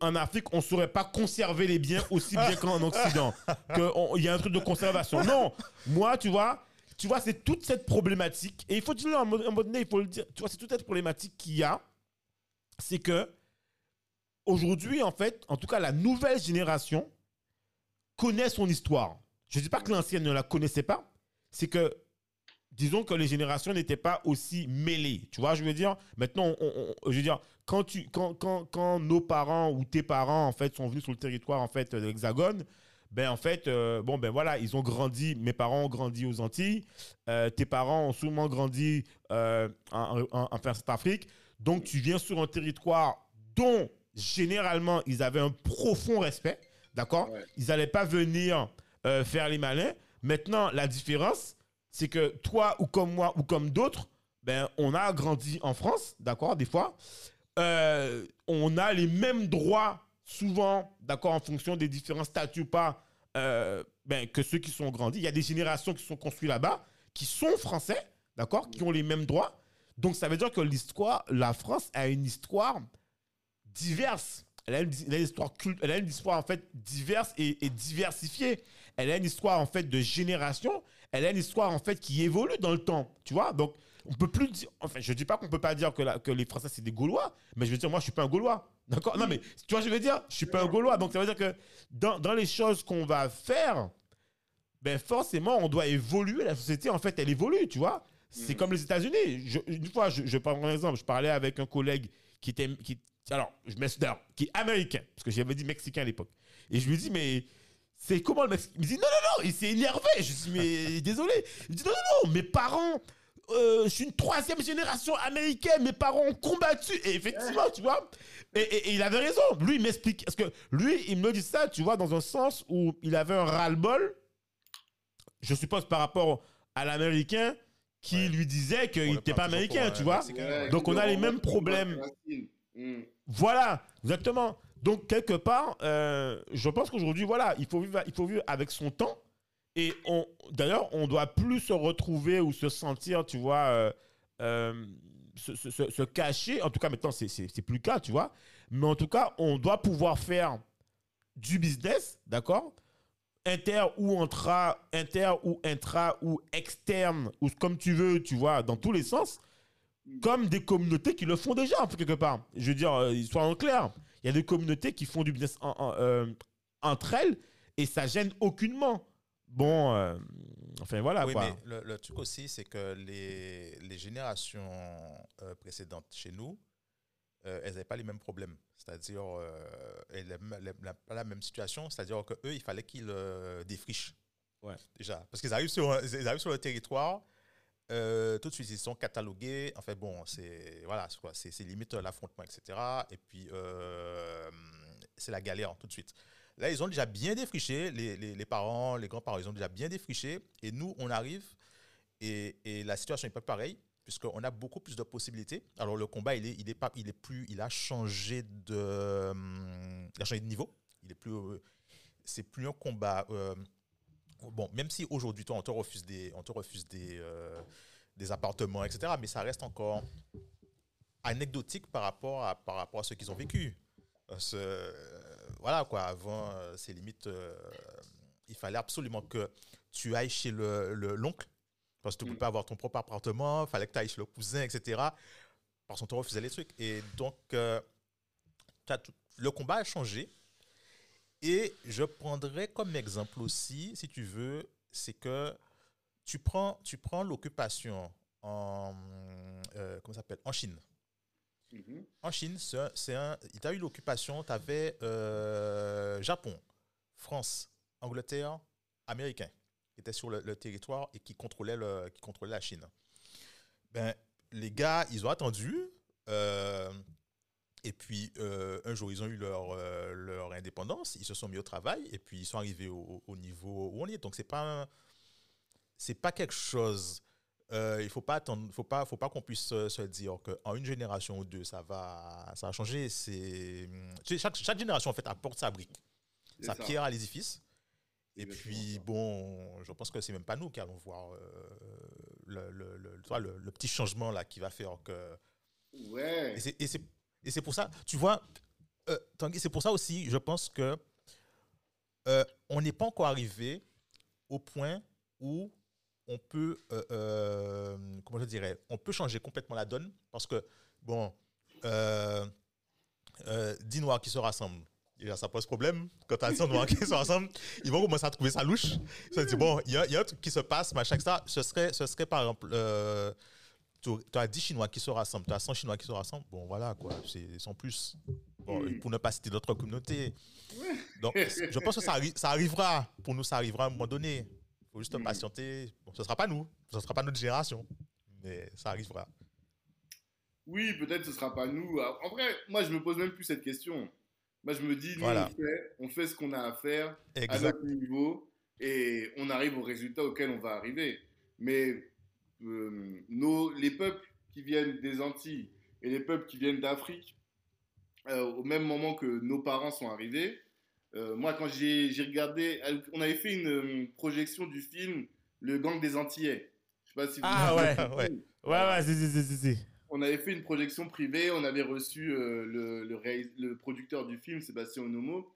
en Afrique, on ne saurait pas conserver les biens aussi bien qu'en <laughs> Occident. Qu'il y a un truc de conservation. Non, moi, tu vois, tu vois, c'est toute cette problématique. Et il faut dire, moment à un moment donné, il faut le dire, tu vois, c'est toute cette problématique qu'il y a. C'est que aujourd'hui, en fait, en tout cas, la nouvelle génération connaît son histoire. Je ne dis pas que l'ancienne ne la connaissait pas, c'est que, disons que les générations n'étaient pas aussi mêlées. Tu vois, je veux dire, maintenant, je veux dire, quand, tu, quand, quand, quand nos parents ou tes parents, en fait, sont venus sur le territoire, en fait, de l'Hexagone, ben, en fait, euh, bon, ben voilà, ils ont grandi, mes parents ont grandi aux Antilles, euh, tes parents ont sûrement grandi euh, en, en, en Afrique, donc tu viens sur un territoire dont, généralement, ils avaient un profond respect, d'accord? Ouais. Ils n'allaient pas venir faire les malins. Maintenant, la différence, c'est que toi, ou comme moi, ou comme d'autres, ben, on a grandi en France, d'accord, des fois. On a les mêmes droits, souvent, d'accord, en fonction des différents statuts pas, euh, ben, que ceux qui sont grandis. Il y a des générations qui sont construites là-bas, qui sont français, d'accord, qui ont les mêmes droits. Donc, ça veut dire que l'histoire, la France a une histoire diverse. Elle a une, elle a une histoire culte, elle a une histoire en fait diverse et, et diversifiée. Elle a une histoire en fait de génération. Elle a une histoire en fait qui évolue dans le temps. Tu vois Donc, on peut plus dire. Enfin, je dis pas qu'on peut pas dire que, la- que les Français c'est des Gaulois, mais je veux dire, moi, je suis pas un Gaulois. D'accord? Non, mais tu vois, je veux dire, je suis pas un Gaulois. Donc, ça veut dire que dans, dans les choses qu'on va faire, ben forcément, on doit évoluer. La société, en fait, elle évolue, tu vois? C'est Mhm. comme les États-Unis. Une fois, je, je prends un exemple. Je parlais avec un collègue qui était. Qui, alors, je m'excuse, qui est américain, parce que j'avais dit mexicain à l'époque. Et je lui dis, mais c'est comment le Mexicain Il me dit, non, non, non, il s'est énervé. Je dis, mais <laughs> désolé. Il me dit, non, non, non, mes parents. euh, je suis une troisième génération américaine, mes parents ont combattu. Et effectivement, tu vois, et, et- et il avait raison. Lui, il m'explique. Parce que lui, il me dit ça, tu vois, dans un sens où il avait un ras-le-bol, je suppose par rapport à l'américain qui Ouais. lui disait qu'il n'était pas américain, tu vois. Mexicain, Ouais, ouais. Donc, on a les mêmes problèmes. Mm. Voilà, exactement. Donc, quelque part, euh, je pense qu'aujourd'hui, voilà, il faut, vivre, il faut vivre avec son temps. Et on, d'ailleurs, on doit plus se retrouver ou se sentir, tu vois, euh, euh, se, se- se- cacher. En tout cas, maintenant, c'est, c'est, c'est plus le cas, tu vois. Mais en tout cas, on doit pouvoir faire du business, d'accord? Inter ou intra, inter ou intra ou externe, ou comme tu veux, tu vois, dans tous les sens comme des communautés qui le font déjà, quelque part. Je veux dire, soyons clairs. Il y a des communautés qui font du business en- en- euh, entre elles et ça gêne aucunement. Bon, euh, enfin voilà oui, quoi. mais le, le truc aussi, c'est que les, les générations euh, précédentes chez nous, elles n'avaient pas les mêmes problèmes. C'est-à-dire, pas la même situation. C'est-à-dire qu'eux, il fallait qu'ils défrichent. Ouais. Déjà. Parce qu'ils arrivent, sur, ils arrivent sur le territoire, euh, tout de suite, ils sont catalogués. En fait, bon, c'est voilà, c'est limite l'affrontement, etc. Et puis, euh, c'est la galère tout de suite. Là, ils ont déjà bien défriché, les, les- parents, les grands-parents, ils ont déjà bien défriché. Et nous, on arrive et, et la situation n'est pas pareille, puisqu'on a beaucoup plus de possibilités. Alors, le combat, il est, il est, pas, il est plus, il a changé de, hum, il a changé de niveau. Il est plus, euh, c'est plus un combat. euh, bon, même si aujourd'hui, toi, on te refuse des, on te refuse des, euh, des appartements, etc. Mais ça reste encore anecdotique par rapport à, par rapport à ce qu'ils ont vécu. Euh, ce- euh, voilà quoi, avant, euh, c'est limite, euh, il fallait absolument que tu ailles chez le le- l'oncle, parce que tu ne Mm. pouvais pas avoir ton propre appartement, il fallait que tu ailles chez le cousin, etc. Parce qu'on te refusait les trucs. Et donc, t'as tout- le combat a changé. Et je prendrais comme exemple aussi, si tu veux, c'est que tu prends, tu prends l'occupation en, euh, comment s'appelle, en Chine. Mhm. En Chine, c'est un- tu as eu l'occupation, tu avais Japon, France, Angleterre, Américains qui étaient sur le, le territoire et qui contrôlaient, le, qui contrôlaient la Chine. Ben, les gars, ils ont attendu. euh, et puis, euh, un jour, ils ont eu leur, euh, leur indépendance. Ils se sont mis au travail. Et puis, ils sont arrivés au, au niveau où on est. Donc, c'est pas, un- c'est pas quelque chose. euh, il faut pas attendre, faut pas, faut pas qu'on puisse se, dire qu'en une génération ou deux, ça va, ça va changer. C'est, sais, chaque, chaque génération, en fait, apporte sa brique, sa ça. pierre à l'édifice. Et puis, ça. bon, je pense que c'est même pas nous qui allons voir le, le, le- le- le petit changement là qui va faire que. Ouais. Et c'est- Et c'est pour ça, tu vois, euh, Tanguy, c'est pour ça aussi, je pense que euh, on n'est pas encore arrivé au point où on peut, euh, comment je dirais, on peut changer complètement la donne parce que, bon, euh, euh, 10 noirs qui se rassemblent, déjà ça pose problème. Quand tu as 100 noirs qui se rassemblent, ils vont commencer à trouver ça louche. Ils se disent, bon, il y, a- un truc qui se passe, machin, ça, ce serait, ce serait par exemple, tu as 10 Chinois qui se rassemblent, tu as 100 Chinois qui se rassemblent, bon voilà quoi, c'est sans plus. Bon, Mm. Pour ne pas citer d'autres communautés. Donc, je pense que ça, arri- ça arrivera. Pour nous, ça arrivera à un moment donné. Il faut juste Mm. patienter. Bon, ce ne sera pas nous, ce ne sera pas notre génération, mais ça arrivera. Oui, peut-être ce sera pas nous. En vrai, moi, je me pose même plus cette question. Moi, je me dis, nous, Voilà. on, fait, on fait ce qu'on a à faire à Exact. notre niveau et on arrive au résultat auquel on va arriver. Mais euh, nos, les peuples qui viennent des Antilles et les peuples qui viennent d'Afrique, euh, au même moment que nos parents sont arrivés, euh, moi, quand j'ai j'ai regardé, on avait fait une projection du film Le Gang des Antillais. Je sais pas si vous Ah ouais. Ouais. Ouais, ouais, si, si, si, si, si. On avait fait une projection privée, on avait reçu euh, le, le, producteur du film, Sébastien Onomo.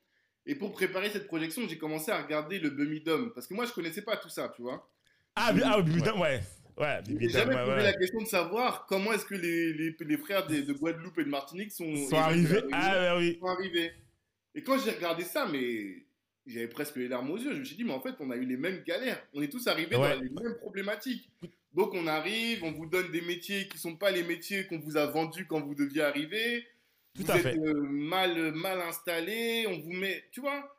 Et pour préparer cette projection, j'ai commencé à regarder le Bumidum. Parce que moi, je connaissais pas tout ça, tu vois. Ah, ah, Dom, ouais. Ouais, J'ai jamais posé ouais. la question de savoir comment est-ce que les, les, les frères de, de Guadeloupe et de Martinique sont, sont arrivés? sont Ah, ouais, oui. arrivés. Et quand j'ai regardé ça, mais j'avais presque les larmes aux yeux. Je me suis dit, mais en fait, on a eu les mêmes galères. On est tous arrivés Ouais. dans les mêmes problématiques. Donc, on arrive, on vous donne des métiers qui sont pas les métiers qu'on vous a vendus quand vous deviez arriver. Tout vous à êtes fait. euh, mal, mal installé, on vous met, tu vois?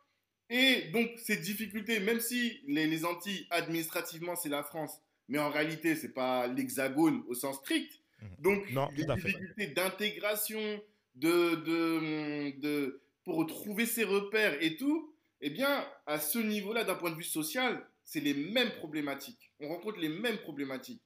Et donc, ces difficultés, même si les, les Antilles, administrativement, c'est la France, mais en réalité, c'est pas l'hexagone au sens strict. Mhm. Donc, Non, les difficultés d'intégration, de, de, de, pour trouver ses repères et tout, eh bien, à ce niveau-là, d'un point de vue social, c'est les mêmes problématiques. On rencontre les mêmes problématiques.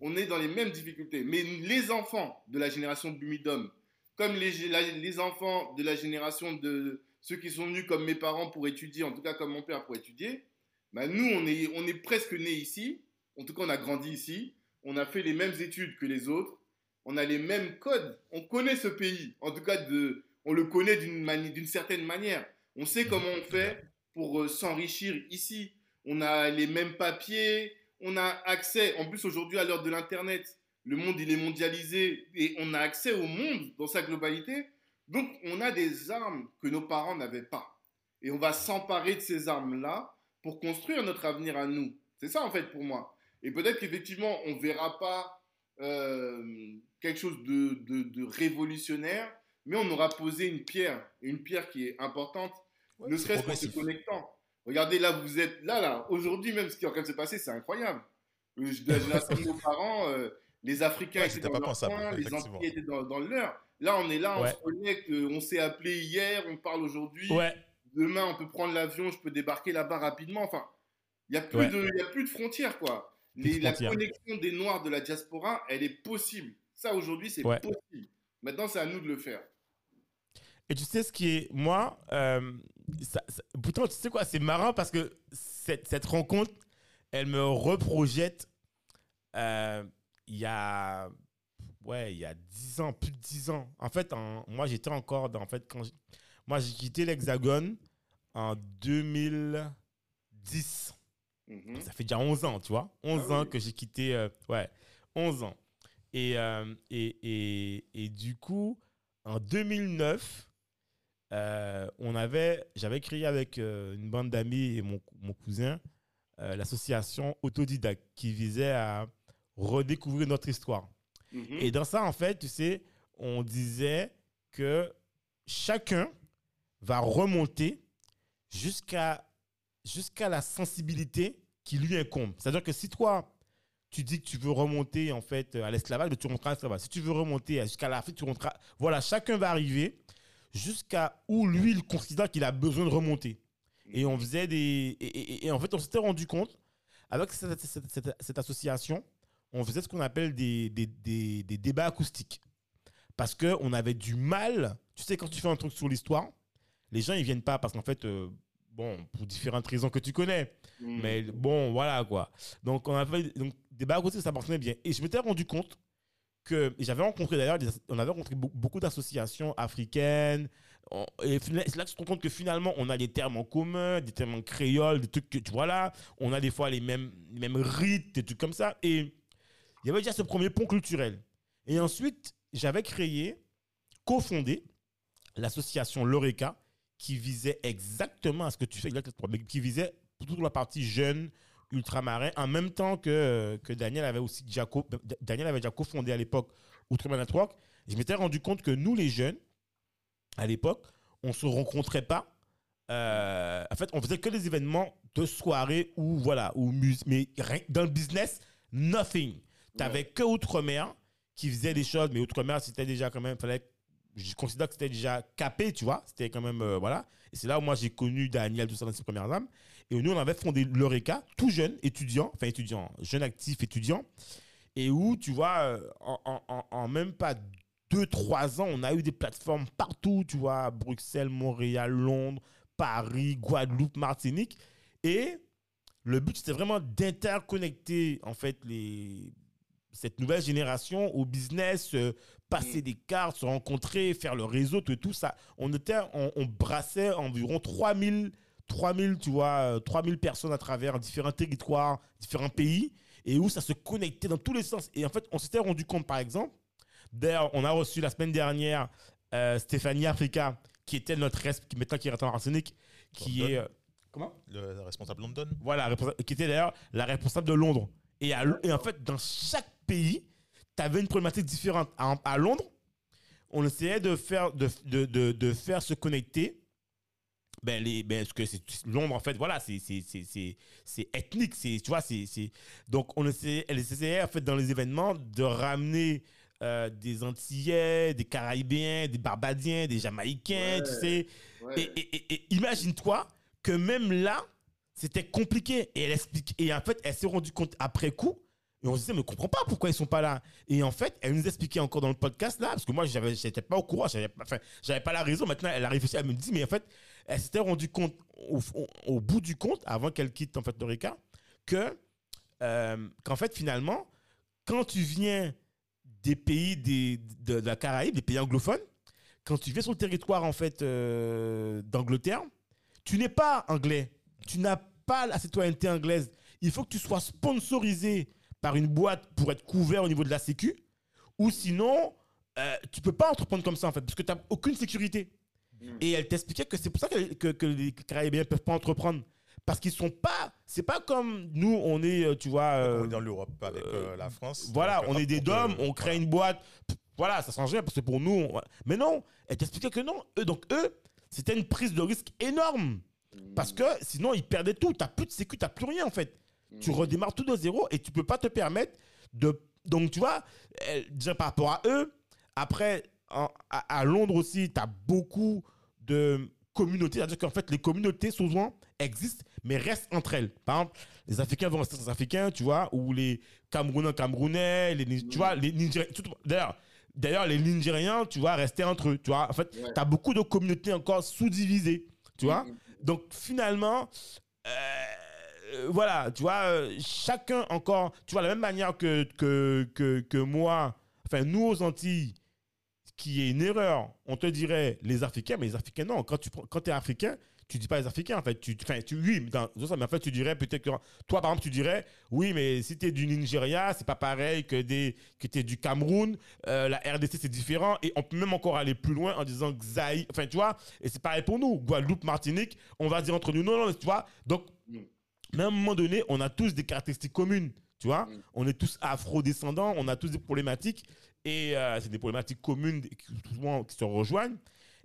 On est dans les mêmes difficultés. Mais les enfants de la génération Bumidum, comme les, la- les enfants de la génération de ceux qui sont venus comme mes parents pour étudier, en tout cas comme mon père pour étudier, bah nous, on est, on est presque nés ici. En tout cas, on a grandi ici. On a fait les mêmes études que les autres. On a les mêmes codes. On connaît ce pays. En tout cas, on le connaît d'une certaine manière. On sait comment on fait pour euh, s'enrichir ici. On a les mêmes papiers. On a accès, en plus aujourd'hui à l'heure de l'Internet, le monde il est mondialisé et on a accès au monde dans sa globalité. Donc on a des armes que nos parents n'avaient pas. Et on va s'emparer de ces armes-là pour construire notre avenir à nous. C'est ça en fait pour moi. Et peut-être qu'effectivement on ne verra pas euh, quelque chose de, de- de révolutionnaire, mais on aura posé une pierre, une pierre qui est importante, Ouais, ne serait-ce qu'en se connectant. Regardez là, vous êtes là, là. Aujourd'hui même, ce qui est en train de se passer, c'est incroyable. Euh, génération de nos parents, euh, les Africains Ouais, étaient dans leur coin, les. Antillais étaient dans, dans le leur. Là, on est là, on se connecte, euh, on s'est appelé hier, on parle aujourd'hui. Demain, on peut prendre l'avion, je peux débarquer là-bas rapidement. Enfin, il n'y a, plus Ouais. de- il y a plus de frontières, quoi. Les- la connexion des Noirs de la diaspora, elle est possible. Ça, aujourd'hui, c'est Ouais. possible. Maintenant, c'est à nous de le faire. Et tu sais ce qui est, moi, euh, ça- ça- pourtant, tu sais quoi, c'est marrant parce que cette, cette rencontre, elle me reprojette euh, il y a, ouais, il y a 10 ans, plus de 10 ans. En fait, en- moi, j'étais encore dans, en fait, quand moi, j'ai quitté l'Hexagone en 2010. Mhm. Ça fait déjà 11 ans, tu vois. 11 Ah ans oui. que j'ai quitté. euh, ouais, 11 ans. Et, euh, et, et, et du coup, en 2009, euh, on avait, j'avais créé avec une bande d'amis et mon, mon cousin l'association Autodidacte qui visait à redécouvrir notre histoire. Mhm. Et dans ça, en fait, tu sais, on disait que chacun va remonter jusqu'à jusqu'à la sensibilité qui lui incombe. C'est-à-dire que si toi, tu dis que tu veux remonter en fait à l'esclavage, tu remonteras à l'esclavage. Si tu veux remonter jusqu'à l'Afrique, tu remonteras. Voilà, chacun va arriver jusqu'à où lui, il considère qu'il a besoin de remonter. Et on faisait des. Et, en fait, on s'était rendu compte, avec cette, cette- association, on faisait ce qu'on appelle des, des, des- des débats acoustiques. Parce qu'on avait du mal. Tu sais, quand tu fais un truc sur l'histoire, les gens, ils viennent pas parce qu'en fait, euh, bon, pour différentes raisons que tu connais. Mm. Mais bon, voilà quoi. Donc, on avait donc, des bagues aussi, ça fonctionnait bien. Et je m'étais rendu compte que j'avais rencontré d'ailleurs, on avait rencontré be- beaucoup d'associations africaines. Et c'est là que je me rends compte que finalement, on a des termes en commun, des termes en créole, des trucs que tu vois là. On a des fois les mêmes, les mêmes rites, des trucs comme ça. Et il y avait déjà ce premier pont culturel. Et ensuite, j'avais créé, cofondé l'association L'Oreca qui visait exactement à ce que tu fais, qui visait toute la partie jeune, ultramarin, en même temps que, que Daniel avait aussi déjà, Daniel avait déjà cofondé à l'époque Outre-mer Network. Je m'étais rendu compte que nous, les jeunes, à l'époque, on se rencontrait pas. Euh, en fait, on faisait que des événements de soirée ou voilà, ou mais rien- dans le business, nothing. T'avais que Outre-mer qui faisait des choses, mais Outre-mer, c'était déjà quand même, fallait, je considère que c'était déjà capé, tu vois. C'était quand même, euh, voilà. Et c'est là où moi j'ai connu Daniel, tout ça dans ses premières âmes. Et nous, on avait fondé l'Eureka, tout jeune, étudiant, enfin étudiant, jeune actif étudiant. Et où, tu vois, euh, en, même pas 2-3 ans, on a eu des plateformes partout, tu vois, Bruxelles, Montréal, Londres, Paris, Guadeloupe, Martinique. Et le but, c'était vraiment d'interconnecter, en fait, les, cette nouvelle génération au business, euh, passer des cartes, se rencontrer, faire le réseau, tout, tout ça. On, était, on, on brassait environ 3000, 3000, tu vois, euh, 3000 personnes à travers différents territoires, différents pays, et où ça se connectait dans tous les sens. Et en fait, on s'était rendu compte, par exemple, d'ailleurs, on a reçu la semaine dernière euh, Stéphanie Africa, qui était notre resp, qui maintenant qui est en arsenic, qui London. est... euh, comment? Le responsable London. voilà, qui était d'ailleurs la responsable de Londres. Et, à L- et en fait, dans chaque pays, avais une problématique différente. À, à Londres, on essayait de faire, de, de, de, de faire se connecter. Ben, les, ben, parce que c'est Londres, en fait, voilà, c'est ethnique, tu vois, c'est, donc on essayait, elle essayait, en fait, dans les événements, de ramener euh, des Antillais, des Caraïbiens, des Barbadiens, des Jamaïcains, tu sais, Ouais. et, et- et- et imagine-toi que même là, c'était compliqué. Et elle explique. Et en fait, elle s'est rendue compte après coup. Et on se disait, mais on comprend pas pourquoi ils sont pas là. Et en fait, elle nous expliquait encore dans le podcast là, parce que moi, j'avais, j'étais pas au courant, j'avais pas, enfin, j'avais pas la raison. Maintenant, elle arrive aussi, elle me dit, mais en fait, elle s'était rendue compte au, bout du compte, avant qu'elle quitte en fait Dorica, que euh, qu'en fait, finalement, quand tu viens des pays des, de, de la Caraïbe, des pays anglophones, quand tu viens sur le territoire en fait euh, d'Angleterre, tu n'es pas anglais. Tu n'as pas la citoyenneté anglaise. Il faut que tu sois sponsorisé par une boîte pour être couvert au niveau de la sécu. Ou sinon, euh, tu peux pas entreprendre comme ça en fait, parce que tu n'as aucune sécurité. Mm. Et elle t'expliquait que c'est pour ça que, que, que les Caraïbiens ne peuvent pas entreprendre. Parce qu'ils sont pas. C'est pas comme nous, on est, euh, tu vois. euh, on est dans l'Europe avec euh, la France. voilà, on est des dômes, on crée une boîte. Voilà, ça change rien parce que pour nous. on- Mais non, elle t'expliquait que non. Eux, donc eux, c'était une prise de risque énorme. Parce que sinon, ils perdaient tout. T'as plus de sécu, t'as plus rien en fait. Tu redémarres tout de zéro et tu peux pas te permettre de. Donc tu vois, euh, déjà par rapport à eux, après, en- à, à Londres aussi, tu as beaucoup de communautés. C'est-à-dire qu'en fait, les communautés souvent existent, mais restent entre elles. Par exemple, les Africains vont rester les Africains, tu vois, ou les Camerounais, Camerounais, les, tu vois, les Nigériens. D'ailleurs, d'ailleurs, les Nigériens, tu vois, rester entre eux. Tu vois, en fait, Ouais. tu as beaucoup de communautés encore sous-divisées. Tu vois, Mm. donc finalement, euh, voilà, tu vois, euh, chacun encore, tu vois, la même manière que, que, que, moi, enfin nous aux Antilles, qui est une erreur, on te dirait les Africains, mais les Africains non, quand tu quand es africain, tu dis pas les Africains en fait, tu, enfin, tu oui, mais dans, ça, mais en fait tu dirais peut-être que toi par exemple tu dirais oui, mais si tu es du Nigeria, c'est pas pareil que des que tu es du Cameroun, euh, la RDC c'est différent et on peut même encore aller plus loin en disant Xaï, enfin tu vois, et c'est pareil pour nous, Guadeloupe, Martinique, on va dire entre nous non non, tu vois. Donc. Mais à un moment donné, on a tous des caractéristiques communes. Tu vois, on est tous afro-descendants, on a tous des problématiques et euh, c'est des problématiques communes qui, souvent, qui se rejoignent.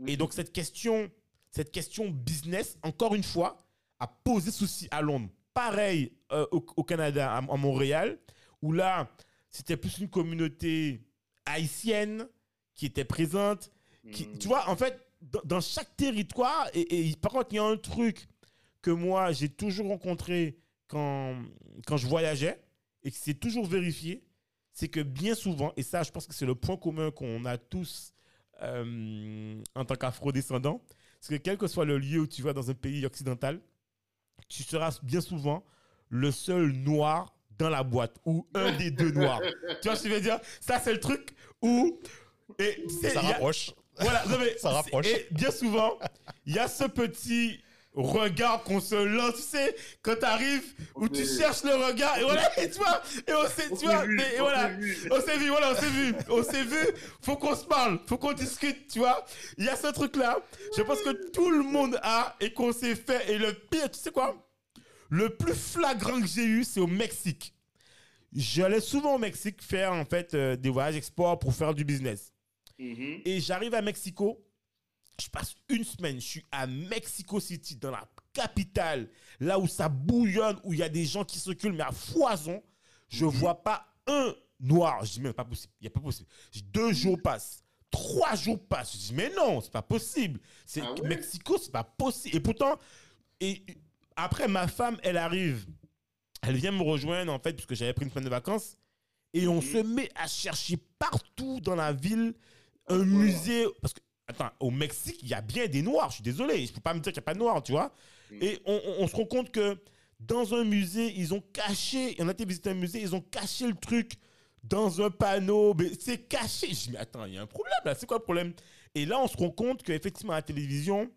Et donc cette question, cette question business, encore une fois, a posé souci à Londres. Pareil euh, au, au Canada, à, à Montréal, où là, c'était plus une communauté haïtienne qui était présente. qui- Mm. tu vois, en fait, dans, dans chaque territoire, et, et par contre, il y a un truc que moi, j'ai toujours rencontré quand, quand je voyageais, et que c'est toujours vérifié, c'est que bien souvent, et ça, je pense que c'est le point commun qu'on a tous euh, en tant qu'afro-descendants, c'est que quel que soit le lieu où tu vas dans un pays occidental, tu seras bien souvent le seul noir dans la boîte ou un des deux noirs. tu vois ce que je veux dire? Ça, c'est le truc où. Et, Ça y a- rapproche. voilà, non, mais Ça rapproche. Et bien souvent, il y a ce petit regard qu'on se lance, tu sais, quand tu arrives, où tu cherches le regard, et voilà, et tu vois, et on s'est, tu vois, vu, et voilà, on s'est vu, voilà, on s'est vu, on s'est vu, faut qu'on se parle, faut qu'on discute, tu vois. Il y a ce truc-là, je pense que tout le monde a et qu'on s'est fait, et le pire, tu sais quoi? Le plus flagrant que j'ai eu, c'est au Mexique. J'allais souvent au Mexique faire, en fait, euh, des voyages export pour faire du business. Mhm. Et j'arrive à Mexico. Je passe une semaine. Je suis à Mexico City, dans la capitale, là où ça bouillonne, où il y a des gens qui circulent, mais à foison. Je vois pas un noir. Je dis, mais pas possible. Il n'y a pas possible. Deux jours passent. Trois jours passent. Je dis, mais non, c'est pas possible. C'est Ah ouais? Mexico, c'est pas possible. Et pourtant, et après, ma femme, elle arrive. Elle vient me rejoindre, en fait, puisque j'avais pris une semaine de vacances. Et on Mhm. se met à chercher partout dans la ville un musée. Parce que, attends, au Mexique, il y a bien des noirs. Je suis désolé. Je peux pas me dire qu'il n'y a pas de noirs, tu vois. Mhm. Et on, on- on se rend compte que dans un musée, ils ont caché. On a été visiter un musée, ils ont caché le truc dans un panneau. Mais c'est caché. Je dis, mais attends, il y a un problème là. C'est quoi le problème? Et là, on se rend compte qu'effectivement, à la télévision,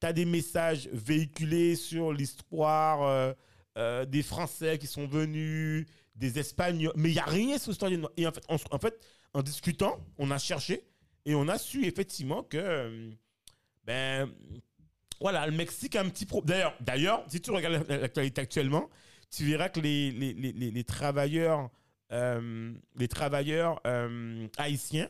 tu as des messages véhiculés sur l'histoire euh, euh, des Français qui sont venus, des Espagnols. Mais il n'y a rien sur l'histoire des Noirs. Et en fait, on se- en fait, en discutant, on a cherché et on a su effectivement que. euh, ben. Voilà, le Mexique a un petit problème. D'ailleurs, d'ailleurs, si tu regardes l'actualité actuellement, tu verras que les, les, les, les- travailleurs, euh, les travailleurs euh, haïtiens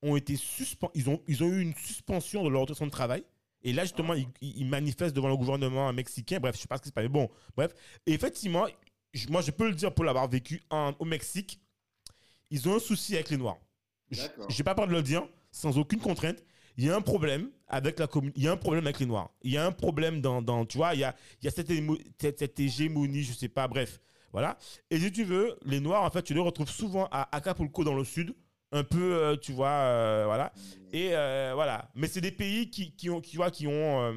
ont été suspendus. Ils ont, ils ont eu une suspension de leur autorisation de travail. Et là, justement, ils, ils- ils manifestent devant le gouvernement mexicain. Bref, je sais pas ce qui se passe. mais Bon, bref. Et effectivement, je- moi, je peux le dire pour l'avoir vécu en- au Mexique. Ils ont un souci avec les Noirs. Je D'accord. n'ai pas peur de le dire, sans aucune contrainte. Il y a un problème avec la. Il y a un problème avec les Noirs. Il y a un problème dans, tu vois, il y a, il y a cette, cette, hégémonie, je sais pas, bref. Voilà. Et si tu veux, les Noirs, en fait, tu les retrouves souvent à Acapulco dans le sud. Un peu, euh, tu vois, euh, voilà. Et euh, voilà. Mais c'est des pays qui, qui ont, qui, vois, qui ont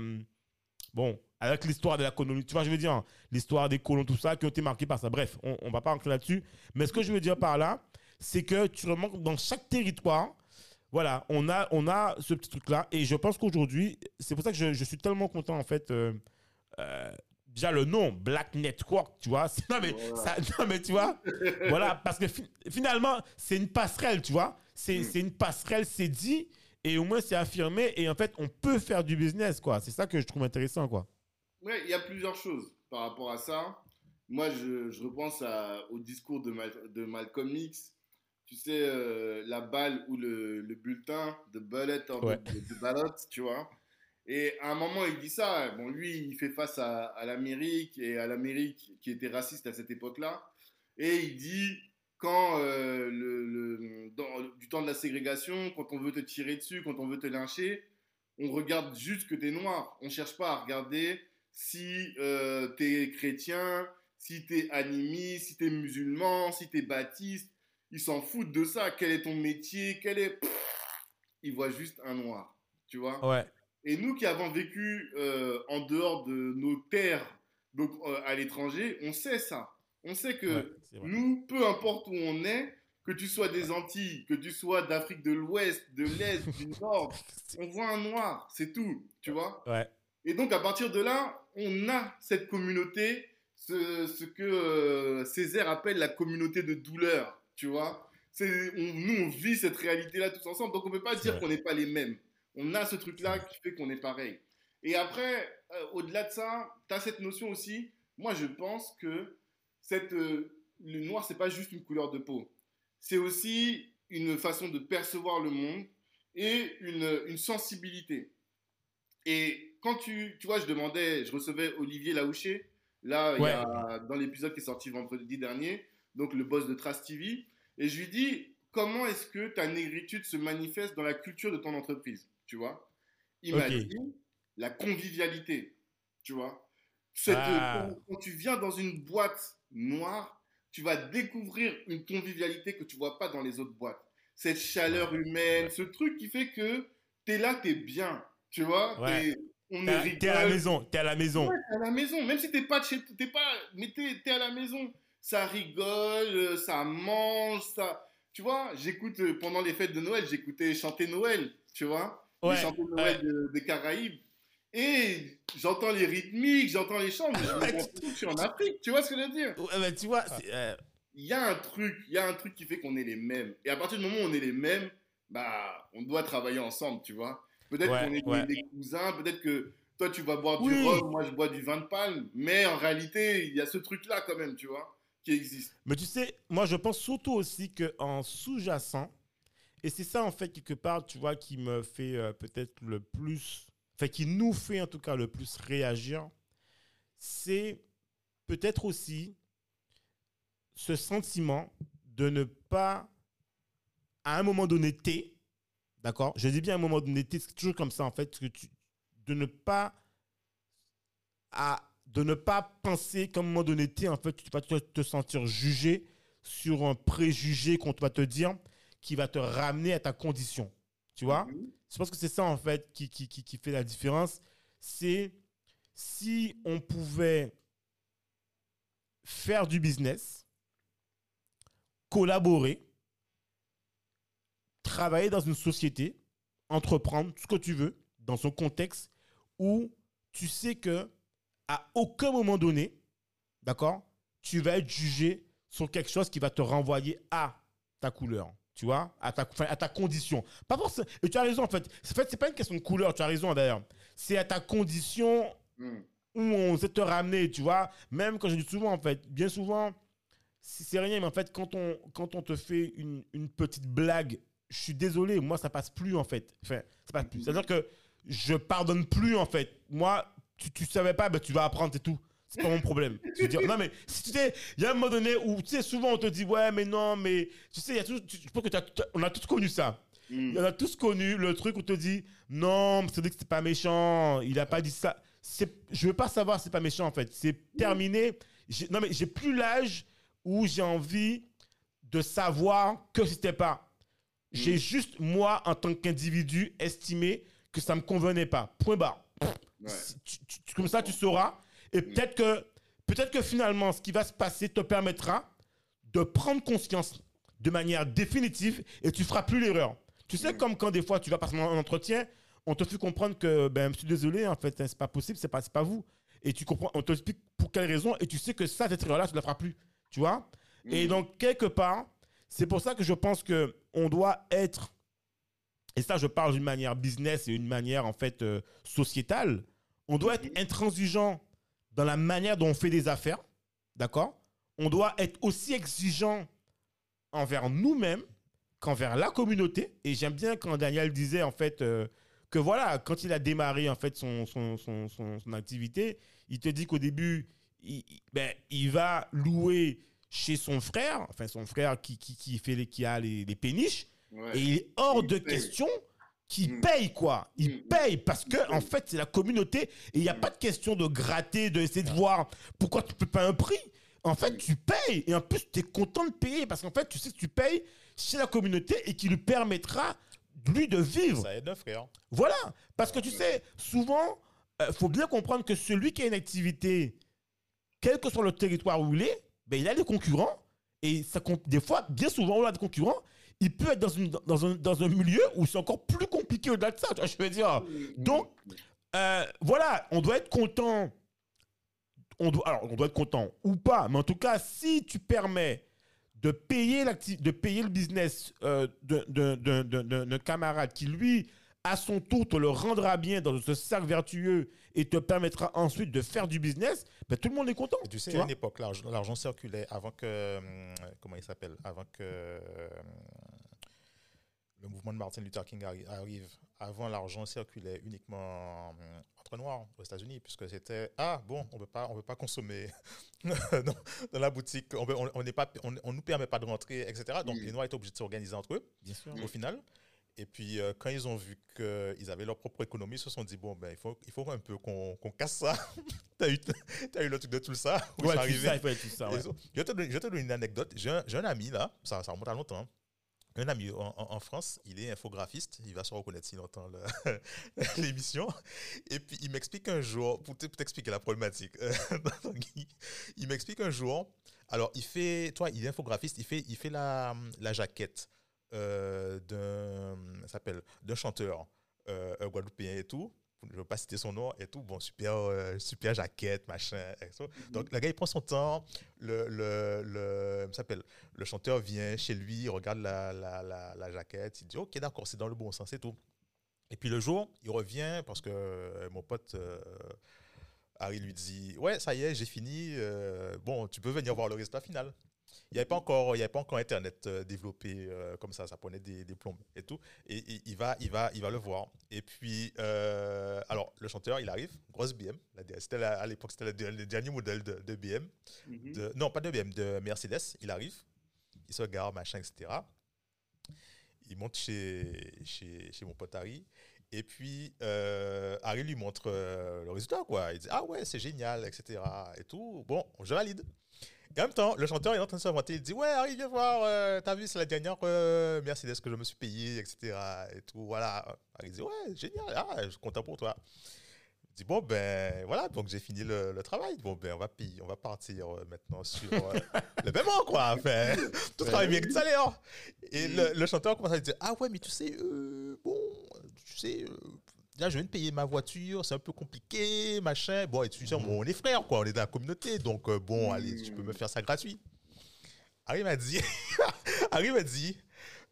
bon, avec l'histoire de la colonie, tu vois, je veux dire, l'histoire des colons, tout ça, qui ont été marqués par ça. Bref, on, on va pas rentrer là-dessus. Mais ce que je veux dire par là, c'est que tu remarques dans chaque territoire, voilà, on a, on a ce petit truc-là. Et je pense qu'aujourd'hui, c'est pour ça que je, je suis tellement content, en fait. euh, euh, déjà, le nom, Black Network, tu vois. Non, mais, Voilà. ça, <laughs> non, mais tu vois, voilà, parce que fi- finalement, c'est une passerelle, tu vois. C'est Mm. c'est une passerelle, c'est dit. Et au moins, c'est affirmé. Et en fait, on peut faire du business, quoi. C'est ça que je trouve intéressant, quoi. Ouais, il y a plusieurs choses par rapport à ça. Moi, je, je repense à- au discours de, Mal- de Malcolm X. Tu sais, euh, la balle ou le, le bulletin, the bullet or Ouais. the, the ballot, tu vois. Et à un moment, il dit ça. Bon, lui, il fait face à, à l'Amérique et à l'Amérique qui était raciste à cette époque-là. Et il dit quand euh, le, le- dans, du temps de la ségrégation, quand on veut te tirer dessus, quand on veut te lyncher, on regarde juste que t'es noir. On cherche pas à regarder si euh, t'es chrétien, si t'es animiste, si t'es musulman, si t'es baptiste. Ils s'en foutent de ça. Quel est ton métier? Quel est Ils voient juste un noir, tu vois? Ouais. Et nous qui avons vécu euh, en dehors de nos terres, donc euh, à l'étranger, on sait ça. On sait que ouais, nous, peu importe où on est, que tu sois des Antilles, que tu sois d'Afrique de l'Ouest, de l'Est, du <laughs> Nord, on voit un noir, c'est tout, tu vois? Ouais. Et donc à partir de là, on a cette communauté, ce, ce que euh, Césaire appelle la communauté de douleur, tu vois. On- nous, on vit cette réalité-là tous ensemble, donc on peut pas dire qu'on n'est pas les mêmes. On a ce truc-là qui fait qu'on est pareil. Et après, euh, au-delà de ça, tu as cette notion aussi, moi je pense que cette, euh, le noir, c'est pas juste une couleur de peau. C'est aussi une façon de percevoir le monde et une, une sensibilité. Et quand tu, tu vois, je demandais, je recevais Olivier Laouché, là, il y Ouais. a- dans l'épisode qui est sorti vendredi dernier, donc le boss de Trace TV, et je lui dis, comment est-ce que ta négritude se manifeste dans la culture de ton entreprise, tu vois? Il m'a dit, la convivialité, tu vois? Ah. quand, quand tu viens dans une boîte noire, tu vas découvrir une convivialité que tu vois pas dans les autres boîtes. Cette chaleur humaine, ce truc qui fait que tu es là, tu es bien, tu vois? Ouais. On T'es à- t'es à la maison, t'es à la maison. Ouais, t'es à la maison, même si t'es pas de chez, t'es pas, mais t'es, t'es à la maison. Ça rigole, euh, ça mange, ça, tu vois. J'écoute euh, pendant les fêtes de Noël, j'écoutais chanter Noël, tu vois, Ouais, les chanter Noël de- des Caraïbes. Et j'entends les rythmiques, j'entends les chants, mais je me rends je suis en Afrique, tu vois ce que je veux dire? Ouais, tu vois, c'est, euh, Il y a un truc, il y a un truc qui fait qu'on est les mêmes. Et à partir du moment où on est les mêmes, bah, on doit travailler ensemble, tu vois. Peut-être qu'on est des- cousins, peut-être que toi tu vas boire Oui. du rhum, moi je bois du vin de palme, mais en réalité, il y a ce truc-là quand même, tu vois, existe. Mais tu sais, moi je pense surtout aussi qu'en sous-jacent, et c'est ça en fait quelque part, tu vois, qui me fait euh, peut-être le plus, enfin qui nous fait en tout cas le plus réagir, c'est peut-être aussi ce sentiment de ne pas, à un moment donné, t'es, d'accord? Je dis bien à un moment donné, t'es, c'est toujours comme ça en fait, que de ne pas à de ne pas penser qu'à un moment donné, en fait, tu vas te, te sentir jugé sur un préjugé qu'on va te dire qui va te ramener à ta condition. Tu vois? Mhm. Je pense que c'est ça, en fait, qui, qui, qui, qui fait la différence. C'est si on pouvait faire du business, collaborer, travailler dans une société, entreprendre tout ce que tu veux, dans un contexte où tu sais que à aucun moment donné, d'accord, tu vas être jugé sur quelque chose qui va te renvoyer à ta couleur, tu vois, à ta, à ta condition. Pas forcément. Et tu as raison, en fait. En fait, c'est pas une question de couleur, tu as raison d'ailleurs. C'est à ta condition Mhm. où on sait te ramener, tu vois. Même quand je dis souvent, en fait, bien souvent, c'est rien, mais en fait, quand on, quand on te fait une, une petite blague, je suis désolé, moi, ça passe plus, en fait. Enfin, ça passe plus. C'est-à-dire que je pardonne plus, en fait. Moi, tu, tu savais pas, ben, tu vas apprendre, c'est tout. C'est pas mon problème. Non, mais si tu sais, il y a un moment donné où, tu sais, souvent on te dit, ouais, mais non, mais tu sais, il y a toujours, tu- je pense que on a tous connu ça. Mhm. On a tous connu le truc où on te dit non, c'est que c'est pas méchant, il a pas dit ça. Je veux pas savoir, c'est pas méchant en fait. C'est terminé. Non mais j'ai plus l'âge où j'ai envie de savoir que c'était pas. J'ai Mm. juste moi en tant qu'individu estimé que ça me convenait pas. Point barre. Ouais. Si- tu- tu- tu- comme ça, tu sauras. Et peut-être que, peut-être que finalement, ce qui va se passer te permettra de prendre conscience de manière définitive et tu feras plus l'erreur. Tu sais, Mm. comme quand des fois tu vas passer un entretien, on te fait comprendre que, ben, je suis désolé, en fait, hein, c'est pas possible, c'est pas, pas vous. Et tu comprends, on t'explique pour quelle raison et tu sais que ça, cette erreur-là, tu la feras plus. Tu vois? Et Mhm. donc, quelque part, c'est pour ça que je pense que on doit être, et ça, je parle d'une manière business et une manière, en fait, euh, sociétale, on doit être intransigeant dans la manière dont on fait des affaires, d'accord? On doit être aussi exigeant envers nous-mêmes qu'envers la communauté. Et j'aime bien quand Daniel disait, en fait, euh, que voilà, quand il a démarré, en fait, son, son, son, son- activité, il te dit qu'au début, il, ben, il va louer chez son frère, enfin son frère qui, qui, qui, fait qui a les péniches, Ouais. et il est hors Il de paye. question qu'il Mm. paye, quoi. Il Mm. paye parce que, Il en fait, c'est la communauté et il n'y a Mm. pas de question de gratter, de essayer de voir pourquoi tu peux pas un prix. En fait, Mm. tu payes et en plus, tu es content de payer parce qu'en fait, tu sais que tu payes chez la communauté et qui lui permettra, lui, de vivre. Ça aide, frère. Voilà. Parce que tu sais, souvent, il faut bien comprendre que celui qui a une activité, quel que soit le territoire où il est, ben, il a des concurrents. Et ça, compte- des fois, bien souvent, on a des concurrents. Il peut être dans, une, dans, un, dans un milieu où c'est encore plus compliqué au-delà de ça. tu vois, je veux dire. Donc, euh, voilà, on doit être content. On doit, alors, on doit être content ou pas, mais en tout cas, si tu permets de payer, de payer le business euh, d'un camarade qui, lui, à son tour te le rendra bien dans ce cercle vertueux et te permettra ensuite de faire du business, ben, tout le monde est content. Et tu sais, tu à une époque, l'argent circulait avant que. hum, Comment il s'appelle Avant que. hum, Le mouvement de Martin Luther King arri- arrive. Avant, l'argent circulait uniquement hum, entre noirs aux États-Unis, puisque c'était Ah, bon, on ne peut pas, on peut pas consommer <laughs> dans, dans la boutique, on ne on n'est pas, on, on nous permet pas de rentrer, etc. Donc, Mm. les noirs étaient obligés de s'organiser entre eux Bien sûr. au final. Et puis, euh, quand ils ont vu qu'ils avaient leur propre économie, ils se sont dit, bon, ben, il faut, il faut un peu qu'on qu'on casse ça. <laughs> tu as, eu t'as eu le truc de tout ça? Ouais, tout ça, il fallait tout ça. ouais. Je vais te je te donner une anecdote. J'ai un, ami, là, ça, ça remonte à longtemps. Un ami en, France, il est infographiste, il va se reconnaître s'il entend <laughs> l'émission. Et puis il m'explique un jour, pour te- pour t'expliquer la problématique, euh, <laughs> il, il m'explique un jour, alors il fait, toi, il est infographiste, il fait, il fait la, la jaquette euh, d'un, s'appelle, d'un chanteur euh, guadeloupéen et tout. Je ne veux pas citer son nom et tout. Bon, super, euh, super jaquette, machin. et tout. Donc, le gars, il prend son temps. Le, le, s'appelle, le chanteur vient chez lui, il regarde la, la, la, la jaquette. Il dit, OK, d'accord, c'est dans le bon sens et tout. Et puis le jour, il revient parce que mon pote Harry lui dit, ouais, ça y est, j'ai fini. euh, bon, tu peux venir voir le résultat final. Il n'y avait pas encore, il y avait pas encore Internet euh, développé euh, comme ça, ça prenait des, des plombes et tout. Et, et il va, il va, il va le voir. Et puis, euh, alors le chanteur, il arrive, grosse BM. la- C'était à l'époque, c'était le, dernier modèle de, de BM. Mhm. De- non, pas de BM, de Mercedes. Il arrive, il se gare, machin, etc. Il monte chez, chez, chez mon pote Harry. Et puis, euh, Harry lui montre euh, le résultat, quoi. Il dit, ah ouais, c'est génial, etc. Et tout. Bon, je valide. Et en même temps, le chanteur est en train de s'inventer. Il dit, ouais, Harry, viens voir. euh, T'as vu, c'est la dernière euh, Mercedes que je me suis payée, etc. Et tout, voilà. Harry dit, ouais, génial. Ah, je suis content pour toi. Je dis, bon, ben voilà, donc j'ai fini le, le travail. Bon, ben on va, payer, on va partir euh, maintenant sur euh, <laughs> le paiement, quoi. Enfin, tout travail mérite salaire. Et le, le chanteur commence à dire, ah ouais, mais tu sais, euh, bon, tu sais, là, je viens de payer ma voiture, c'est un peu compliqué, machin. Bon, et tu sais, on est frères, quoi, on est dans la communauté, donc euh, bon, allez, tu peux me faire ça gratuit. Harry m'a dit, <laughs> Harry m'a dit,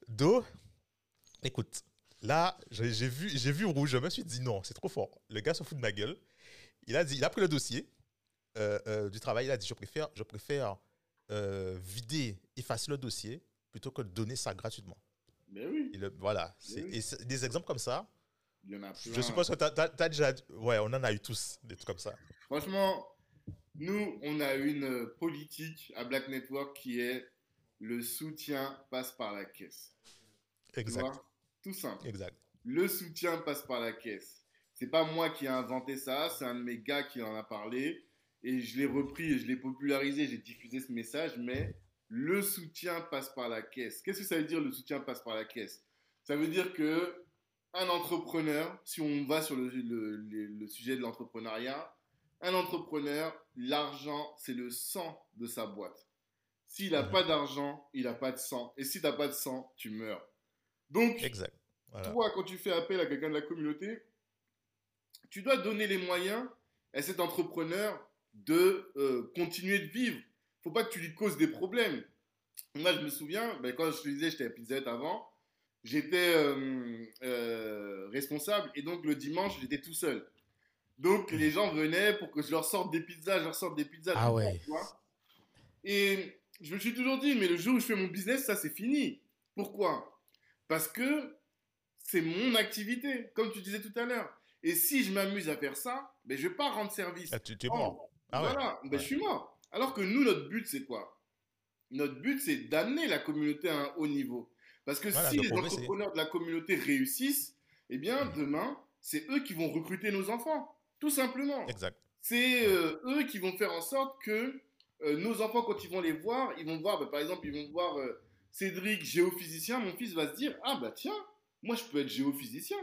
Do, écoute, là, j'ai vu, j'ai vu rouge, je me suis dit non, c'est trop fort. Le gars se fout de ma gueule. Il a dit, il a pris le dossier euh, euh, du travail, il a dit, je préfère, je préfère vider, effacer le dossier plutôt que de donner ça gratuitement. Mais oui, Et le- voilà, c'est Oui. et c'est- des exemples comme ça. Il y en a plein. Je suppose que tu as, déjà, ouais, on en a eu tous des trucs comme ça. Franchement, nous, on a une politique à Black Network qui est le soutien passe par la caisse. Exact, Tout simple. exact. Le soutien passe par la caisse. C'est pas moi qui ai inventé ça, c'est un de mes gars qui en a parlé. Et je l'ai repris et je l'ai popularisé, j'ai diffusé ce message, mais le soutien passe par la caisse. Qu'est-ce que ça veut dire le soutien passe par la caisse? Ça veut dire que un entrepreneur, si on va sur le, le- le- le sujet de l'entrepreneuriat, un entrepreneur, l'argent, c'est le sang de sa boîte. S'il n'a pas d'argent, il n'a pas de sang. Et si tu n'as pas de sang, tu meurs. Donc, Exact. Voilà. toi, quand tu fais appel à quelqu'un de la communauté, tu dois donner les moyens à cet entrepreneur de euh, continuer de vivre. faut pas que tu lui causes des problèmes. Moi, je me souviens, ben, quand je te disais, j'étais à Pizza Hut avant, j'étais euh, euh, responsable et donc le dimanche, j'étais tout seul. Donc, les gens venaient pour que je leur sorte des pizzas, je leur sorte des pizzas. Ah ouais. Et je me suis toujours dit, mais le jour où je fais mon business, ça, c'est fini. Pourquoi? Parce que c'est mon activité, comme tu disais tout à l'heure. Et si je m'amuse à faire ça, ben, je vais pas rendre service. Ah, tu, tu es Oh, mort. Ah ouais. voilà, ben, Ouais. je suis mort. Alors que nous, notre but, c'est quoi? Notre but, c'est d'amener la communauté à un haut niveau. Parce que Voilà, si les entrepreneurs de la communauté réussissent, eh bien, demain, c'est eux qui vont recruter nos enfants. Tout simplement. Exact. C'est euh, eux qui vont faire en sorte que euh, nos enfants, quand ils vont les voir, ils vont voir, bah, par exemple, ils vont voir euh, Cédric, géophysicien. Mon fils va se dire Ah, bah tiens, moi, je peux être géophysicien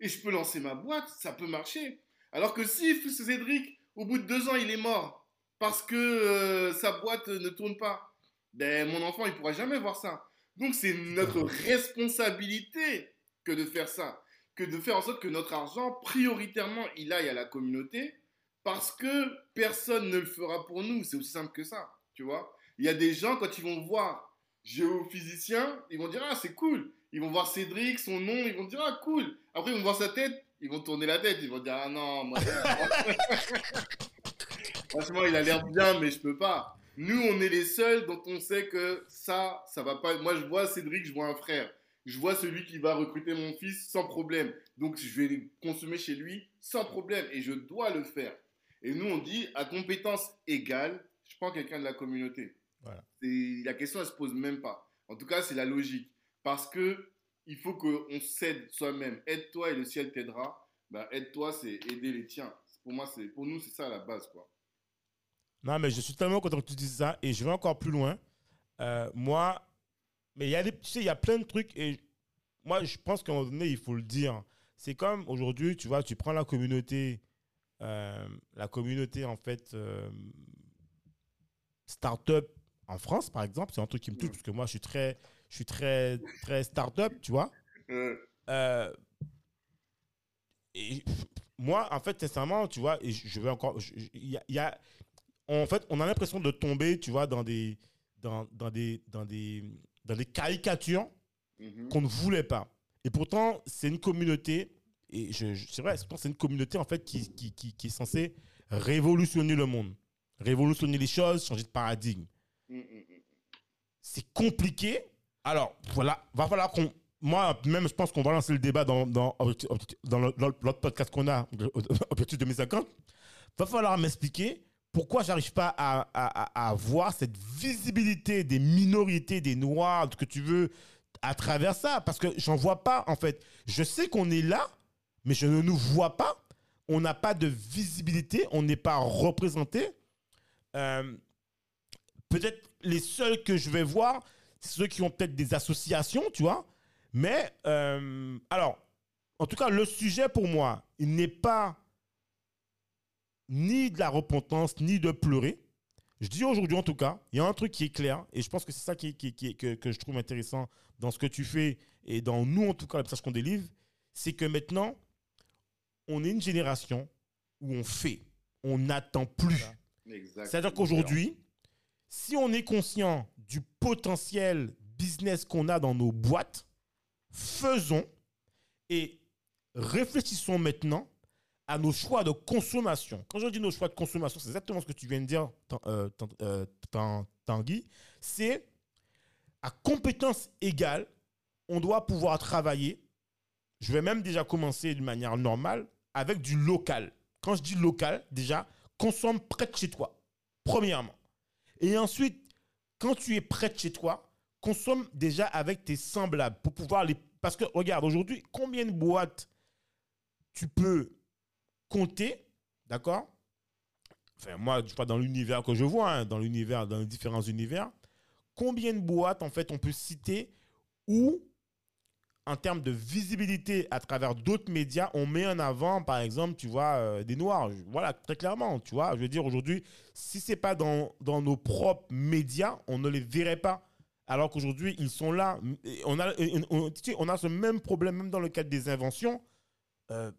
et je peux lancer ma boîte, ça peut marcher. Alors que si Cédric, au bout de deux ans, il est mort parce que sa boîte ne tourne pas, ben, mon enfant, il pourra jamais voir ça. Donc, c'est notre responsabilité que de faire ça, que de faire en sorte que notre argent, prioritairement, il aille à la communauté parce que personne ne le fera pour nous. C'est aussi simple que ça, tu vois. Il y a des gens, quand ils vont voir géophysicien, ils vont dire, ah, c'est cool. ils vont voir Cédric, son nom, ils vont dire ah cool. Après ils vont voir sa tête, ils vont tourner la tête, ils vont dire ah non, moi, <laughs> franchement il a l'air bien, mais je peux pas. Nous on est les seuls dont on sait que ça, ça va pas. Moi je vois Cédric, je vois un frère. Je vois celui qui va recruter mon fils sans problème. Donc je vais consommer chez lui sans problème et je dois le faire. Et nous on dit à compétence égale, je prends quelqu'un de la communauté. Voilà. La question, elle se pose même pas. En tout cas, c'est la logique. Parce que il faut qu'on s'aide soi-même. Aide-toi et le ciel t'aidera. Bah, aide-toi, c'est aider les tiens. Pour moi, c'est pour nous, c'est ça la base, quoi. Non, mais je suis tellement content que tu dises ça et je vais encore plus loin. Euh, moi, mais il y a des, tu sais, il y a plein de trucs et moi, je pense qu'à un moment donné, il faut le dire. C'est comme aujourd'hui, tu vois, tu prends la communauté, euh, la communauté en fait, euh, start-up en France, par exemple, c'est un truc qui me touche Mm. parce que moi, je suis très, je suis très, très start-up, tu vois. Euh, Euh, et moi, en fait, sincèrement, tu vois, et je vais encore. je- je- Il y a, il y a- en fait, on a l'impression de tomber, tu vois, dans des, dans, dans des, dans des, dans des caricatures mhm. qu'on ne voulait pas. Et pourtant, c'est une communauté, et je, je- c'est vrai, c'est une communauté, en fait, qui, qui, qui, qui est censée révolutionner le monde, révolutionner les choses, changer de paradigme mm, mm. c'est compliqué. Alors, voilà, va falloir qu'on. Moi, même, je pense qu'on va lancer le débat dans, dans, dans l'autre podcast qu'on a, Objectif 2050. Va falloir m'expliquer pourquoi j'arrive pas à, à, à- avoir cette visibilité des minorités, des noirs, que tu veux, à travers ça? Parce que j'en vois pas, en fait. Je sais qu'on est là, mais je ne nous vois pas. On n'a pas de visibilité, on n'est pas représenté. Euh, peut-être les seuls que je vais voir, c'est ceux qui ont peut-être des associations, tu vois. Mais, euh, alors, en tout cas, le sujet pour moi, il n'est pas ni de la repentance, ni de pleurer. Je dis aujourd'hui, en tout cas, il y a un truc qui est clair, et je pense que c'est ça qui, qui- qui- que, que je trouve intéressant dans ce que tu fais, et dans nous, en tout cas, le message qu'on délivre, c'est que maintenant, on est une génération où on fait, on n'attend plus. C'est-à-dire qu'aujourd'hui, si on est conscient du potentiel business qu'on a dans nos boîtes, faisons et réfléchissons maintenant à nos choix de consommation. Quand je dis nos choix de consommation, c'est exactement ce que tu viens de dire, euh, euh, Tan- Tanguy. C'est à compétence égale, on doit pouvoir travailler. Je vais même déjà commencer de manière normale avec du local. Quand je dis local, déjà, consomme près de chez toi, premièrement. Et ensuite, quand tu es près de chez toi, consomme déjà avec tes semblables pour pouvoir les. Parce que regarde, aujourd'hui, combien de boîtes tu peux compter, d'accord? Enfin, moi, je pas dans l'univers que je vois, hein, dans l'univers, dans les différents univers, combien de boîtes, en fait, on peut citer où, en termes de visibilité à travers d'autres médias, on met en avant, par exemple, tu vois, euh, des noirs. Voilà, très clairement, tu vois. Je veux dire, aujourd'hui, si c'est pas dans, dans nos propres médias, on ne les verrait pas. Alors qu'aujourd'hui, ils sont là. On a, on a ce même problème, même dans le cadre des inventions. Euh,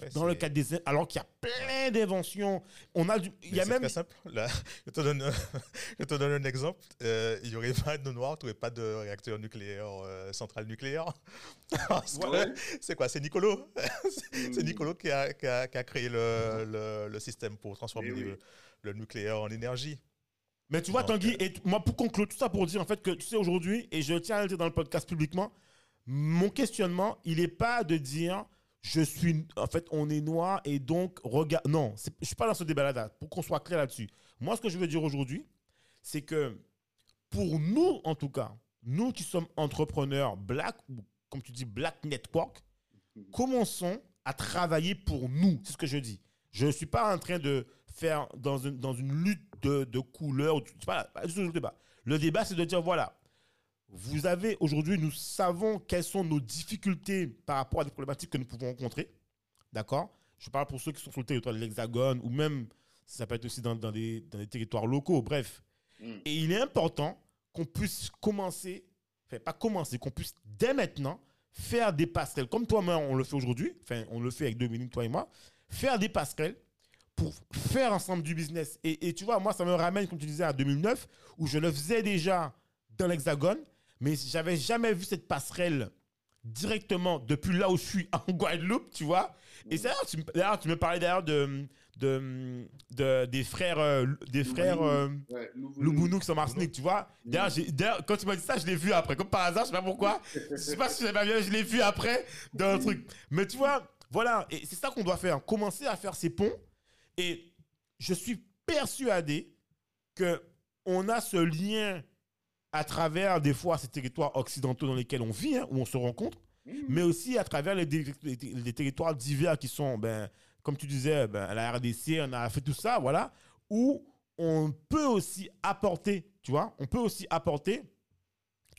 Ouais, dans le cadre des. Alors qu'il y a plein d'inventions. On a du. Il y a c'est même. très simple. Là, <laughs> je, te donne, <laughs> je te donne un exemple. Euh, il n'y aurait pas de noir, tu n'aurais pas de réacteur nucléaire, euh, centrale nucléaire. <laughs> C'est quoi? C'est Nicolo. C'est Mm. Nicolo qui a, qui a- qui a créé le, le- le système pour transformer Eh oui. le, le nucléaire en énergie. Mais tu vois, Donc, Tanguy, et t- moi, pour conclure tout ça, pour dire en fait que tu sais, aujourd'hui, et je tiens à le dire dans le podcast publiquement, mon questionnement, il n'est pas de dire je suis. En fait, on est noir et donc, regarde. Non, je suis pas dans ce débat-là, pour qu'on soit clair là-dessus. Moi, ce que je veux dire aujourd'hui, c'est que pour nous, en tout cas, nous qui sommes entrepreneurs black, ou comme tu dis, black network, commençons à travailler pour nous. C'est ce que je dis. Je ne suis pas en train de faire dans une, lutte de, de couleurs. pas, pas le débat. Le débat, c'est de dire voilà, vous avez aujourd'hui, nous savons quelles sont nos difficultés par rapport à des problématiques que nous pouvons rencontrer. D'accord? Je parle pour ceux qui sont sur le territoire de l'Hexagone ou même, ça peut être aussi dans, dans des, dans des territoires locaux, bref. Mm. Et il est important qu'on puisse commencer, enfin pas commencer, qu'on puisse dès maintenant faire des passerelles, comme toi, moi, on le fait aujourd'hui, enfin on le fait avec Dominique, toi et moi, faire des passerelles pour faire ensemble du business. Et, et tu vois, moi, ça me ramène, comme tu disais, à 2009, où je le faisais déjà dans l'Hexagone, mais j'avais jamais vu cette passerelle directement depuis là où je suis <laughs> en Guadeloupe, tu vois. Et ça, tu, tu me parlais d'ailleurs de, de, de- des frères, euh, des frères euh, Ouais, Louvonou. Loubounou qui sont en Martinique, tu vois. D'ailleurs, quand tu m'as dit ça, je l'ai vu après. Comme par hasard, je sais pas pourquoi. Je sais pas si j'avais bien, je l'ai vu après dans le truc. Mais tu vois, voilà. Et c'est ça qu'on doit faire. Commencer à faire ces ponts. Et je suis persuadé que on a ce lien à travers des fois ces territoires occidentaux dans lesquels on vit, hein, où on se rencontre, Mhm. mais aussi à travers les, dé- les- les territoires divers qui sont, ben, comme tu disais, ben, la RDC, on a fait tout ça, voilà, où on peut aussi apporter, tu vois, on peut aussi apporter,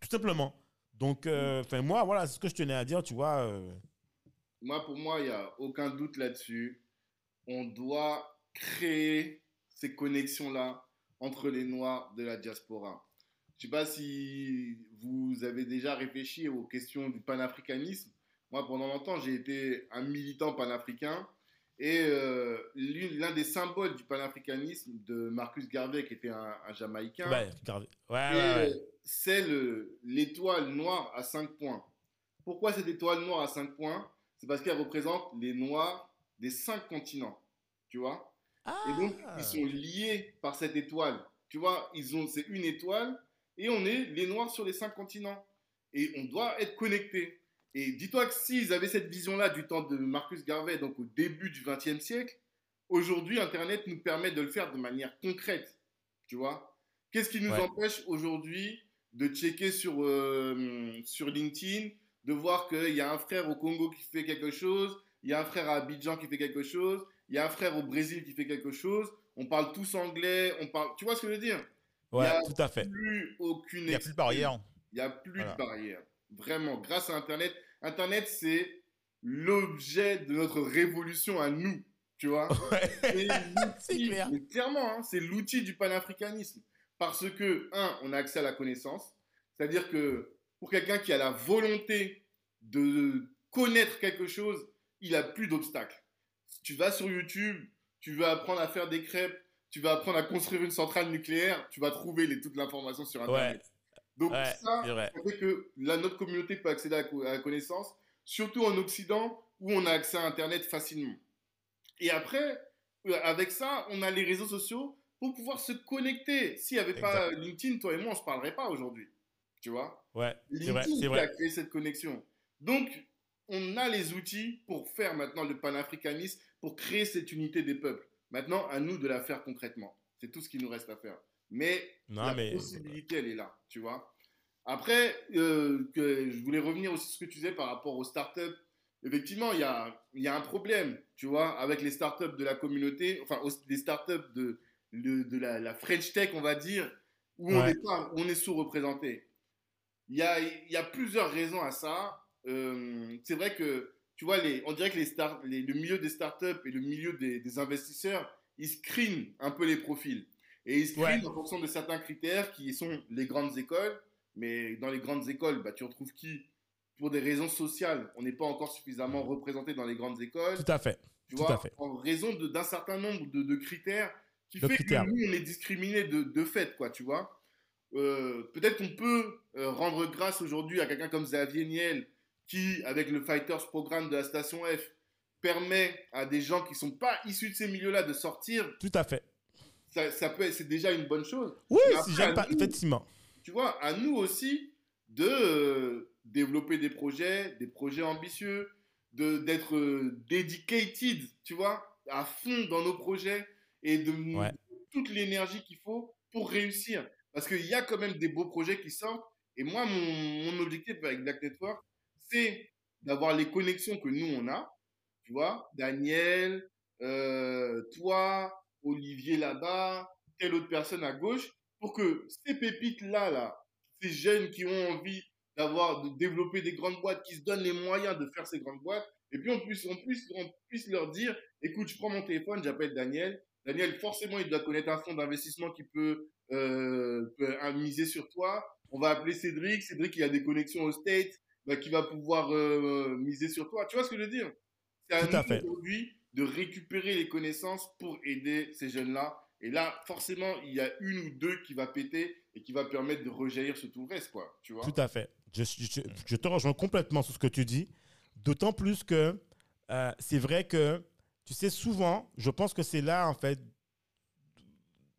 tout simplement. Donc, euh, enfin, moi, voilà, c'est ce que je tenais à dire, tu vois. euh, Moi, pour moi, il n'y a aucun doute là-dessus. On doit créer ces connexions-là entre les Noirs de la diaspora. Je ne sais pas si vous avez déjà réfléchi aux questions du panafricanisme. Moi, pendant longtemps, j'ai été un militant panafricain. Et euh, l'un des symboles du panafricanisme de Marcus Garvey, qui était un, un Jamaïcain, ouais. Ouais, ouais, ouais. c'est le- l'étoile noire à 5 points. Pourquoi cette étoile noire à 5 points? C'est parce qu'elle représente les noirs des 5 continents. Tu vois? Et donc, Ah. ils sont liés par cette étoile. Tu vois, ils ont, c'est une étoile et on est les noirs sur les 5 continents. Et on doit être connectés. Et dis-toi que s'ils avaient cette vision-là du temps de Marcus Garvey, donc au début du XXe siècle, aujourd'hui, Internet nous permet de le faire de manière concrète. Tu vois? Qu'est-ce qui nous Ouais. empêche aujourd'hui de checker sur, euh, sur LinkedIn, de voir qu'il y a un frère au Congo qui fait quelque chose, il y a un frère à Abidjan qui fait quelque chose, il y a un frère au Brésil qui fait quelque chose, on parle tous anglais, on parle... Tu vois ce que je veux dire? Ouais, tout à fait. Plus aucune Il n'y a plus de barrière. Il n'y a plus Voilà. de barrière. Vraiment, grâce à Internet. Internet, c'est l'objet de notre révolution à nous. Tu vois <laughs> <laughs> C'est clair. mais clairement, hein, c'est l'outil du panafricanisme. Parce que, un, on a accès à la connaissance. C'est-à-dire que pour quelqu'un qui a la volonté de connaître quelque chose, il a plus d'obstacles. Si tu vas sur YouTube, tu veux apprendre à faire des crêpes, tu vas apprendre à construire une centrale nucléaire, tu vas trouver les- toute l'information sur Internet. Ouais, Donc ouais, ça, c'est vrai. ça fait que la, notre communauté peut accéder à, la co- à la connaissance, surtout en Occident où on a accès à Internet facilement. Et après, euh, avec ça, on a les réseaux sociaux pour pouvoir se connecter. S'il n'y avait pas. LinkedIn, toi et moi, on ne se parlerait pas aujourd'hui. Tu vois? Ouais, c'est vrai, LinkedIn c'est qui vrai. a créé cette connexion. Donc, on a les outils pour faire maintenant le panafricanisme, pour créer cette unité des peuples. Maintenant, à nous de la faire concrètement. C'est tout ce qui nous reste à faire. Mais Non, la mais- possibilité, elle est là, tu vois. Après, euh, que je voulais revenir aussi sur ce que tu disais par rapport aux startups. Effectivement, il y a, y a un problème, tu vois, avec les startups de la communauté, enfin, les startups de, de, de la, la French Tech, on va dire, où on est, pas- on est sous-représenté. Il y a, y a plusieurs raisons à ça. Euh, c'est vrai que, tu vois, les, on dirait que les start, les- le milieu des startups et le milieu des, des investisseurs, ils screenent un peu les profils. Et ils screenent Ouais. en fonction de certains critères qui sont les grandes écoles. Mais dans les grandes écoles, bah, tu retrouves qui? Pour des raisons sociales, on n'est pas encore suffisamment représenté dans les grandes écoles. Tout à fait. Tu Tout vois, à fait. en raison d'un certain nombre de, de critères qui De fait critères. que nous, on est discriminés de, de fait, quoi, tu vois. Euh, Peut-être qu'on peut euh, rendre grâce aujourd'hui à quelqu'un comme Xavier Niel, qui, avec le Fighters Programme de la Station F, permet à des gens qui sont pas issus de ces milieux-là de sortir. Tout à fait. Ça, ça peut, c'est déjà une bonne chose. Oui, si j'aime pas, nous- effectivement. tu vois, à nous aussi de euh, développer des projets, des projets ambitieux, de d'être euh, dedicated, tu vois, à fond dans nos projets et de Ouais. toute l'énergie qu'il faut pour réussir. Parce qu'il y a quand même des beaux projets qui sortent. Et moi, mon, mon objectif avec Black Network, d'avoir les connexions que nous, on a. Tu vois, Daniel, euh, toi, Olivier là-bas, telle autre personne à gauche, pour que ces pépites-là, là, ces jeunes qui ont envie d'avoir, de développer des grandes boîtes, qui se donnent les moyens de faire ces grandes boîtes, et puis on puisse, on puisse, on puisse leur dire, écoute, je prends mon téléphone, j'appelle Daniel. Daniel, forcément, il doit connaître un fonds d'investissement qui peut, peut euh, miser sur toi. On va appeler Cédric. Cédric, il a des connexions aux States, bah, qui va pouvoir euh, miser sur toi. Tu vois ce que je veux dire? C'est à Tout nous aujourd'hui de récupérer les connaissances pour aider ces jeunes-là Et là, forcément, il y a une ou deux qui va péter et qui va permettre de rejaillir sur tout le reste, quoi. Tu vois? Tout à fait. Je, je- je te rejoins complètement sur ce que tu dis. D'autant plus que euh, c'est vrai que, tu sais, souvent, je pense que c'est là, en fait,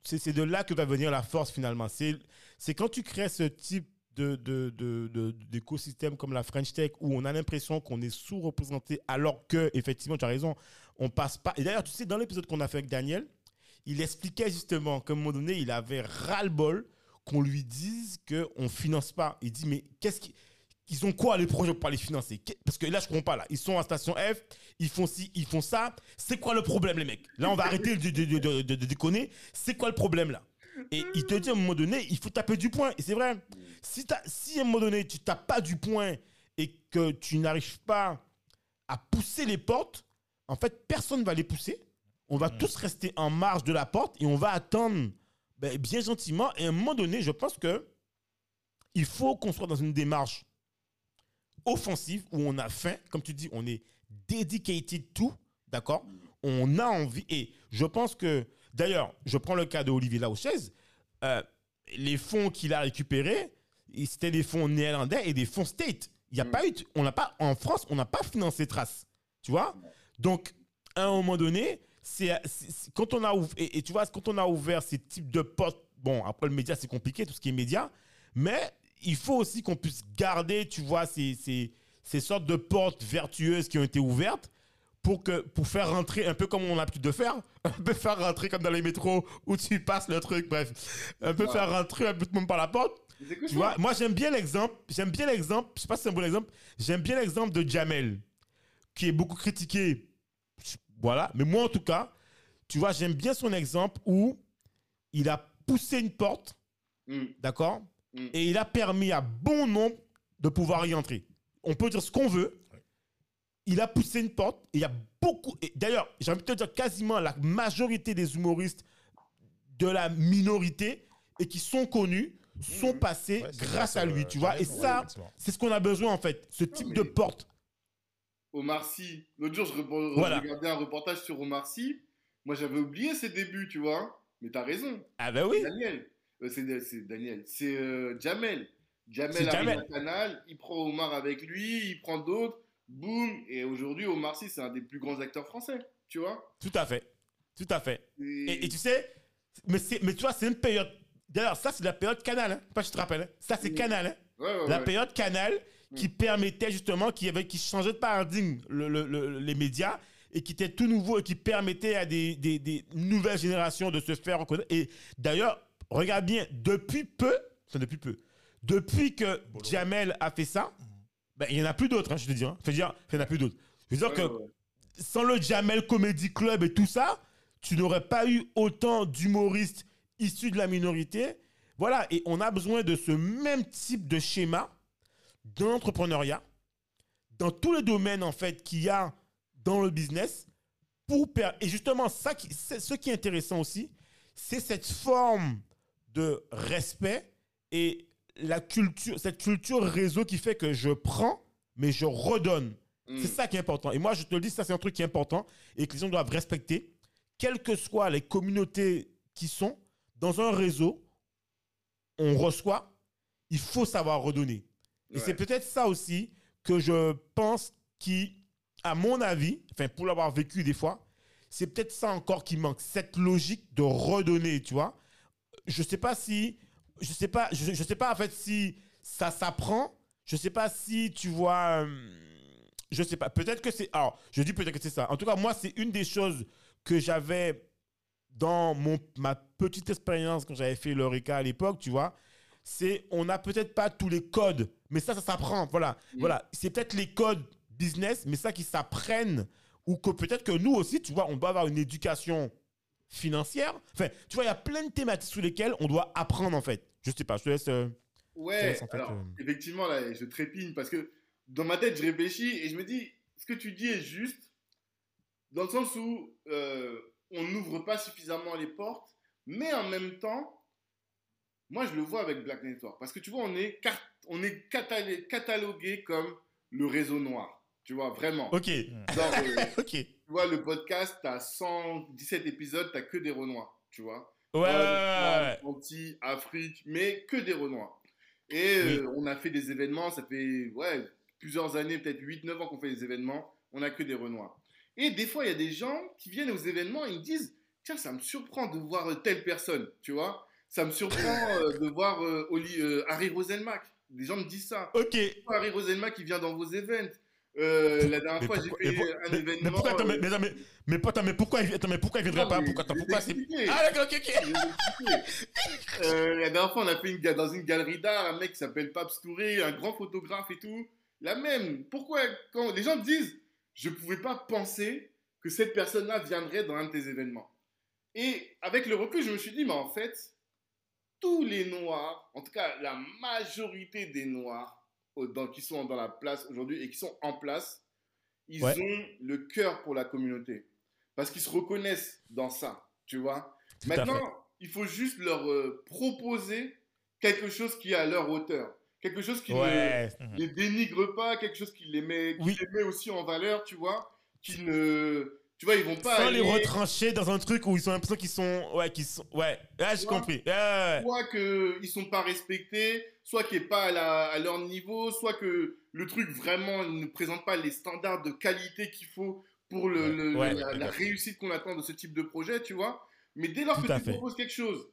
c'est de là que va venir la force finalement. C'est quand tu crées ce type de, de, de- comme la French Tech où on a l'impression qu'on est sous-représenté alors que, effectivement, tu as raison, on passe pas. Et d'ailleurs, tu sais, dans l'épisode qu'on a fait avec Daniel, il expliquait justement qu'à un moment donné, il avait ras-le-bol qu'on lui dise qu'on ne finance pas. Il dit, mais qu'est-ce qui. Ils ont quoi les projets pour les financer? Parce que là, je comprends pas. Là. Ils sont à station F, ils font ci, ils font ça. C'est quoi le problème, les mecs? Là, on va arrêter de déconner. C'est quoi le problème, là? Et il te dit à un moment donné, il faut taper du point. Et c'est vrai. Si, t'as- si à un moment donné, tu tapes pas du point et que tu n'arrives pas à pousser les portes, en fait, personne ne va les pousser. On va tous rester en marge de la porte et on va attendre ben, bien gentiment. Et à un moment donné, je pense que il faut qu'on soit dans une démarche offensive où on a faim, comme tu dis, on est dedicated tout, d'accord? On a envie. Et je pense que, d'ailleurs, je prends le cas de Olivier euh, les fonds qu'il a récupérés, c'était des fonds néerlandais et des fonds state. Il y a Mm. pas eu, on n'a pas, en France, on n'a pas financé Trace. Tu vois Donc, à un moment donné, c'est quand on a ouvert, et, et tu vois, quand on a ouvert ces types de portes, bon, après le média, c'est compliqué, tout ce qui est média, mais il faut aussi qu'on puisse garder, tu vois, ces, ces, ces sortes de portes vertueuses qui ont été ouvertes pour, que, pour faire rentrer, un peu comme on a l'habitude de faire, <laughs> un peu faire rentrer comme dans les métros où tu passes le truc, bref, un peu faire rentrer un peu tout le monde par la porte. Tu vois, moi j'aime bien l'exemple, j'aime bien l'exemple, je sais pas si c'est un bon exemple, j'aime bien l'exemple de Jamel, qui est beaucoup critiqué. Voilà, mais moi en tout cas, tu vois, j'aime bien son exemple où il a poussé une porte, Mm. d'accord? Mm. Et il a permis à bon nombre de pouvoir y entrer. On peut dire ce qu'on veut. Il a poussé une porte et il y a beaucoup. D'ailleurs, j'ai envie de te dire quasiment la majorité des humoristes de la minorité et qui sont connus sont passés Ouais, c'est grâce à euh, lui, tu vois. Et ça, c'est ce qu'on a besoin en fait, ce type de porte. Omar Sy. L'autre jour, je, re- Voilà. regardais un reportage sur Omar Sy. Moi, j'avais oublié ses débuts, tu vois. Mais t'as raison. Ah ben oui. Daniel. Euh, c'est Daniel. C'est euh, Jamel. Jamel arrive Jamel. à Canal. Il prend Omar avec lui. Il prend d'autres. Boum. Et aujourd'hui, Omar Sy, c'est un des plus grands acteurs français. Tu vois Tout à fait. Tout à fait. Et- Et, et tu sais, mais, c'est- mais tu vois, c'est une période. D'ailleurs, ça, c'est la période Canal. Hein. Je sais pas si tu te rappelles. hein. Ça, c'est. Canal. hein. Ouais, ouais, La ouais. période Canal qui permettait justement, qui, avait, qui changeait de paradigme le- le- le- les médias et qui était tout nouveau et qui permettait à des, des- des nouvelles générations de se faire reconnaître. Et d'ailleurs, regarde bien, depuis peu, enfin depuis peu, depuis que. Jamel a fait ça, ben, il n'y en a plus d'autres, hein, je te dis. Hein. Je veux dire, il n'y en a plus d'autres. Je veux dire que sans le Jamel Comedy Club et tout ça, tu n'aurais pas eu autant d'humoristes issus de la minorité. Voilà, et on a besoin de ce même type de schéma dans l'entrepreneuriat, dans tous les domaines en fait qu'il y a dans le business. Pour per- et justement, ça qui, c'est- ce qui est intéressant aussi, c'est cette forme de respect et la culture, cette culture réseau qui fait que je prends, mais je redonne. Mm. C'est ça qui est important. Et moi, je te le dis, ça, c'est un truc qui est important et que les gens doivent respecter, quelles que soient les communautés qui sont dans un réseau, on reçoit, il faut savoir redonner. Et c'est peut-être ça aussi que je pense qui, à mon avis, enfin, pour l'avoir vécu des fois, c'est peut-être ça encore qui manque, cette logique de redonner, tu vois. Je sais pas si, je sais pas, je, je sais pas en fait si ça s'apprend, je sais pas si tu vois, euh, je sais pas, peut-être que c'est, alors, je dis peut-être que c'est ça. En tout cas, moi, c'est une des choses que j'avais dans mon, ma petite expérience quand j'avais fait l'Eureka à l'époque, tu vois, c'est on n'a peut-être pas tous les codes, mais ça, ça s'apprend. Voilà, Mm. voilà. C'est peut-être les codes business, mais ça qui s'apprennent ou que peut-être que nous aussi, tu vois, on doit avoir une éducation financière. Enfin, tu vois, il y a plein de thématiques sur lesquelles on doit apprendre en fait. Je sais pas, je te laisse. euh, Ouais, laisse, en fait, alors, euh, effectivement, là, je trépigne parce que dans ma tête, je réfléchis et je me dis, ce que tu dis est juste, dans le sens où euh, on n'ouvre pas suffisamment les portes, mais en même temps, moi, je le vois avec Black Network. Parce que tu vois, on est, on est catalogué, comme le réseau noir. Tu vois, vraiment. Ok, Genre, <laughs> ok. Tu vois, le podcast, t'as 117 épisodes, t'as que des renois, tu vois. Ouais, ouais, euh, ouais, ouais. anti, Afrique, mais que des Renois. Et euh, on a fait des événements, ça fait ouais, plusieurs années, peut-être 8-9 ans qu'on fait des événements, on n'a que des Renois. Et des fois, il y a des gens qui viennent aux événements et ils me disent Tiens, ça me surprend de voir euh, telle personne, tu vois. Ça me surprend <laughs> euh, de voir Oli- Harry Roselmack. Des gens me disent ça. Ok. Harry Roselmack qui vient dans vos événements. Euh, la dernière Mais fois, j'ai fait pour- un mais- événement. Mais pourquoi, attends, mais, euh, mais, attends, mais, mais, pas- attends, mais pourquoi, attends, mais pourquoi il viendrait pas? Pourquoi, attends, pourquoi c'est. Ah, d'accord, ok, ok. Euh, la dernière fois, on a fait une, dans une galerie d'art un mec qui s'appelle Paps Touré, un grand photographe et tout. La même. Pourquoi, quand les gens me disent, je ne pouvais pas penser que cette personne-là viendrait dans un de tes événements. Et avec le recul, je me suis dit, mais en fait, tous les Noirs, en tout cas la majorité des Noirs dans- qui sont dans la place aujourd'hui et qui sont en place, ils Ouais. ont le cœur pour la communauté. Parce qu'ils se reconnaissent dans ça, tu vois. Tout. Maintenant, il faut juste leur euh, proposer quelque chose qui est à leur hauteur. Quelque chose qui Ouais. ne les dénigre pas, quelque chose qui les met, qui Oui. les met aussi en valeur, tu vois. Qui ne... Tu vois, ils vont pas Sans les aller- retrancher dans un truc où ils ont l'impression qu'ils sont. Ouais, qu'ils sont. Ouais, là, j'ai Ouais. compris. Ouais, ouais, soit qu'ils sont pas respectés, soit qu'ils n'est pas à, la- à leur niveau, soit que le truc vraiment ne présente pas les standards de qualité qu'il faut pour le, la, réussite qu'on attend de ce type de projet, tu vois. Mais dès lors Tout que tu fait. proposes quelque chose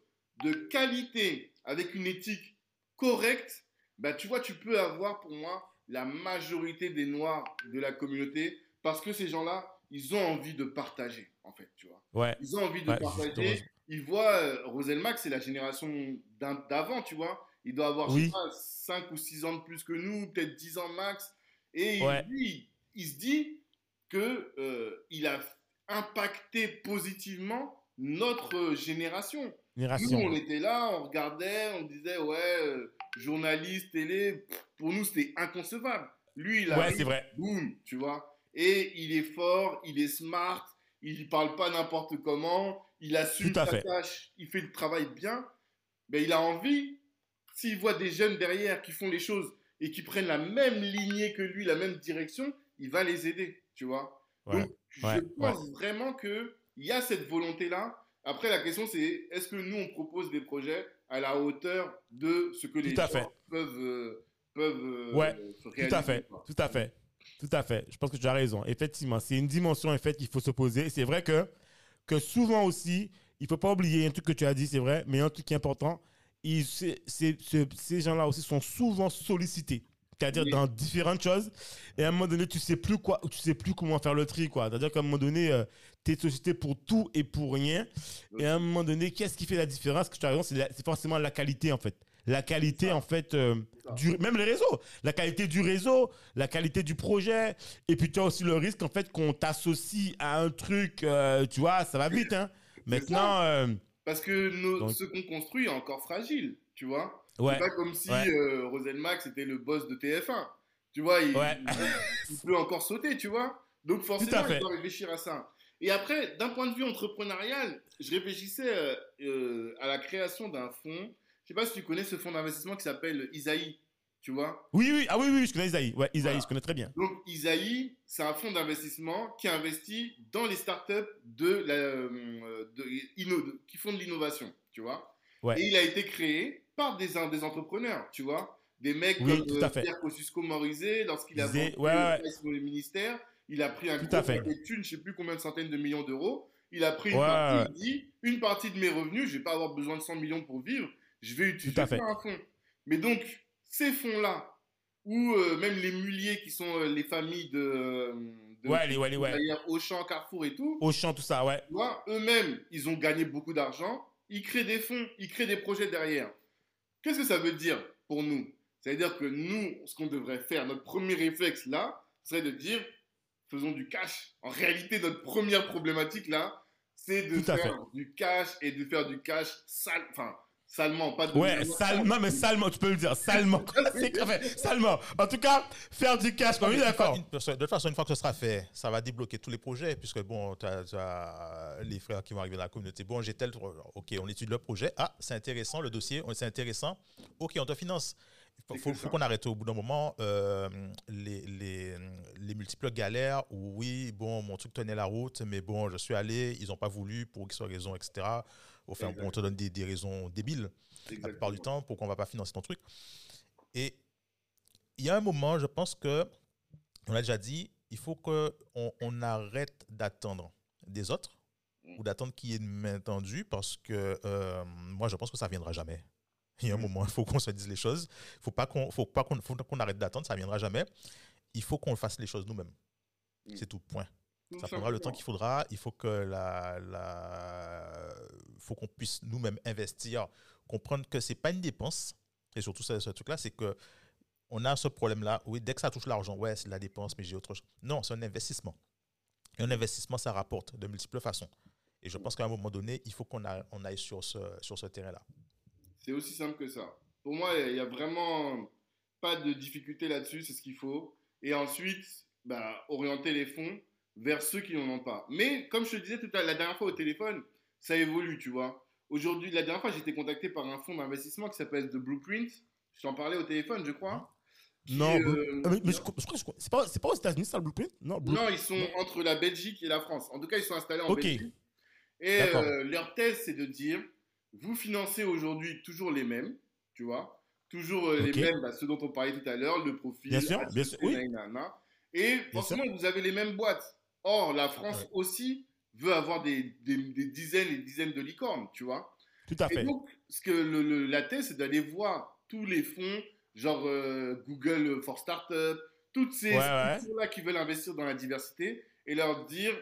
de qualité, avec une éthique correcte, bah, tu vois, tu peux avoir pour moi la majorité des Noirs de la communauté parce que ces gens-là, ils ont envie de partager, en fait, tu vois. Ouais. Ils ont envie de Ouais, partager. Ils voient euh, Roselmack, c'est la génération d'avant, tu vois. Il doit avoir, je Oui. sais pas, 5 ou 6 ans de plus que nous, peut-être 10 ans max. Et Ouais. lui, il se dit que euh, il a impacté positivement notre euh, génération. Nous, Génération. on était là, on regardait, on disait, ouais, euh, journaliste, télé, pff, pour nous, c'était inconcevable. Lui, il a Ouais, c'est vrai. boum, tu vois. Et il est fort, il est smart, il parle pas n'importe comment, il assume Tout sa fait. tâche, il fait le travail bien. Mais il a envie, s'il voit des jeunes derrière qui font les choses et qui prennent la même lignée que lui, la même direction, il va les aider, tu vois. Ouais. Donc, ouais, je pense vraiment qu'il y a cette volonté-là. Après, la question, c'est est-ce que nous, on propose des projets à la hauteur de ce que les Tout gens fait. peuvent, euh, peuvent euh, Ouais, Tout à réaliser, fait, quoi. tout à fait, tout à fait. Je pense que tu as raison. Effectivement, c'est une dimension en fait qu'il faut se poser. C'est vrai que que souvent aussi, il faut pas oublier un truc que tu as dit, c'est vrai, mais un truc qui est important, ils- ce- ces gens-là aussi sont souvent sollicités. C'est-à-dire Oui. dans différentes choses. Et à un moment donné, tu sais plus quoi, tu sais plus comment faire le tri, quoi. C'est-à-dire qu'à un moment donné, tu es sollicité pour tout et pour rien. Et à un moment donné, qu'est-ce qui fait la différence? Que tu as raison, c'est forcément la qualité, en fait. La qualité, en fait, euh, du, même les réseaux. La qualité du réseau, la qualité du projet. Et puis, tu as aussi le risque, en fait, qu'on t'associe à un truc, euh, tu vois, ça va vite, hein. Maintenant, euh, Parce que nos- Donc- ce qu'on construit est encore fragile, tu vois. ouais, C'est pas comme si ouais. Roselmack c'était le boss de TF1. Tu vois, il, Ouais. il- il peut encore sauter, tu vois. Donc forcément, il doit réfléchir à ça. Et après, d'un point de vue entrepreneurial, je réfléchissais euh, euh, à la création d'un fonds. Je sais pas si tu connais ce fonds d'investissement qui s'appelle Isaïe, tu vois. Oui, oui, ah oui, oui, je connais Isaïe. Ouais, Isaïe, Voilà. je connais très bien. Donc Isaïe, c'est un fonds d'investissement qui investit dans les startups de la, euh, de, qui font de l'innovation, tu vois. Ouais. Et il a été créé par des, des entrepreneurs, tu vois. Des mecs Oui, comme tout à euh, fait. Pierre Kosciusko-Morizet, lorsqu'il a vendu ouais, ouais, le ministère, il a pris un paquet de thunes, je sais plus combien de centaines de millions d'euros. Il a pris une partie, ouais. il dit, une partie de mes revenus, je vais pas avoir besoin de 100 millions pour vivre, je vais utiliser à ça un fonds. Mais donc, ces fonds-là, ou euh, même les muliers qui sont euh, les familles de, euh, de Ouais, les- ouais, les- ouais. Auchan, Carrefour et tout, Auchan, tout ça, ouais. eux-mêmes, ils ont gagné beaucoup d'argent, ils créent des fonds, ils créent des projets derrière. Qu'est-ce que ça veut dire pour nous? Ça veut dire que nous, ce qu'on devrait faire, notre premier réflexe là, serait de dire, faisons du cash. En réalité, notre première problématique là, c'est de à faire du cash et de faire du cash sale, enfin, salement, pas de Ouais, salement, non, mais salement, tu peux le dire, salement. <laughs> <laughs> Fait, salement. En tout cas, faire du cash, on est d'accord. de toute façon, une fois que ce sera fait, ça va débloquer tous les projets, puisque bon, tu as, les frères qui vont arriver dans la communauté. Bon, j'ai tel. Ok, on étudie le projet. Ah, c'est intéressant, le dossier, c'est intéressant. Ok, on te finance. Il faut, qu'on arrête au bout d'un moment euh, les, les, les multiples galères où, oui, bon, mon truc tenait la route, mais bon, je suis allé, ils n'ont pas voulu pour X raison, etc. Enfin, Exactement. on te donne des, des raisons débiles la plupart du temps pourquoi on va pas financer ton truc. Et il y a un moment, je pense que, on l'a déjà dit, il faut qu'on on arrête d'attendre des autres Mm. ou d'attendre qu'il y ait une main tendue parce que euh, moi, je pense que ça viendra jamais. Il y a un Mm. moment, il faut qu'on se dise les choses. Il faut pas qu'on faut pas qu'on faut qu'on arrête d'attendre, ça viendra jamais. Il faut qu'on fasse les choses nous-mêmes. Mm. C'est tout, point. Ça prendra le temps qu'il faudra. Il faut que la, la... faut qu'on puisse nous-mêmes investir, comprendre que c'est pas une dépense. Et surtout ce, ce truc-là, c'est que on a ce problème-là. Oui, dès que ça touche l'argent, ouais, c'est la dépense, mais j'ai autre chose. Non, c'est un investissement. Et un investissement, ça rapporte de multiples façons. Et je pense qu'à un moment donné, il faut qu'on on aille sur ce, sur ce terrain-là. C'est aussi simple que ça. Pour moi, il n'y a vraiment pas de difficulté là-dessus, c'est ce qu'il faut. Et ensuite, bah, orienter les fonds vers ceux qui n'en ont pas. Mais comme je te disais tout à l'heure, la dernière fois au téléphone, ça évolue, tu vois. Aujourd'hui, la dernière fois, j'ai été contacté par un fonds d'investissement qui s'appelle The Blueprint. Je t'en parlais au téléphone, je crois. Non, euh, Ah, mais, mais je, je crois c'est pas, aux États-Unis, ça, le Blueprint? Non, ils sont entre la Belgique et la France. En tout cas, ils sont installés en Ok. Belgique. Et euh, leur thèse, c'est de dire, vous financez aujourd'hui toujours les mêmes, tu vois, toujours euh, les mêmes, bah, ceux dont on parlait tout à l'heure, le profil, Bien sûr, bien sûr, oui. Et forcément, vous avez les mêmes boîtes. Or, la France Ouais. aussi veut avoir des, des- des dizaines et dizaines de licornes, tu vois. Tout à Et fait. donc, ce que le- le- la thèse, c'est d'aller voir tous les fonds, genre euh, Google for Startup, toutes ces Ouais, ouais. structures-là qui veulent investir dans la diversité et leur dire,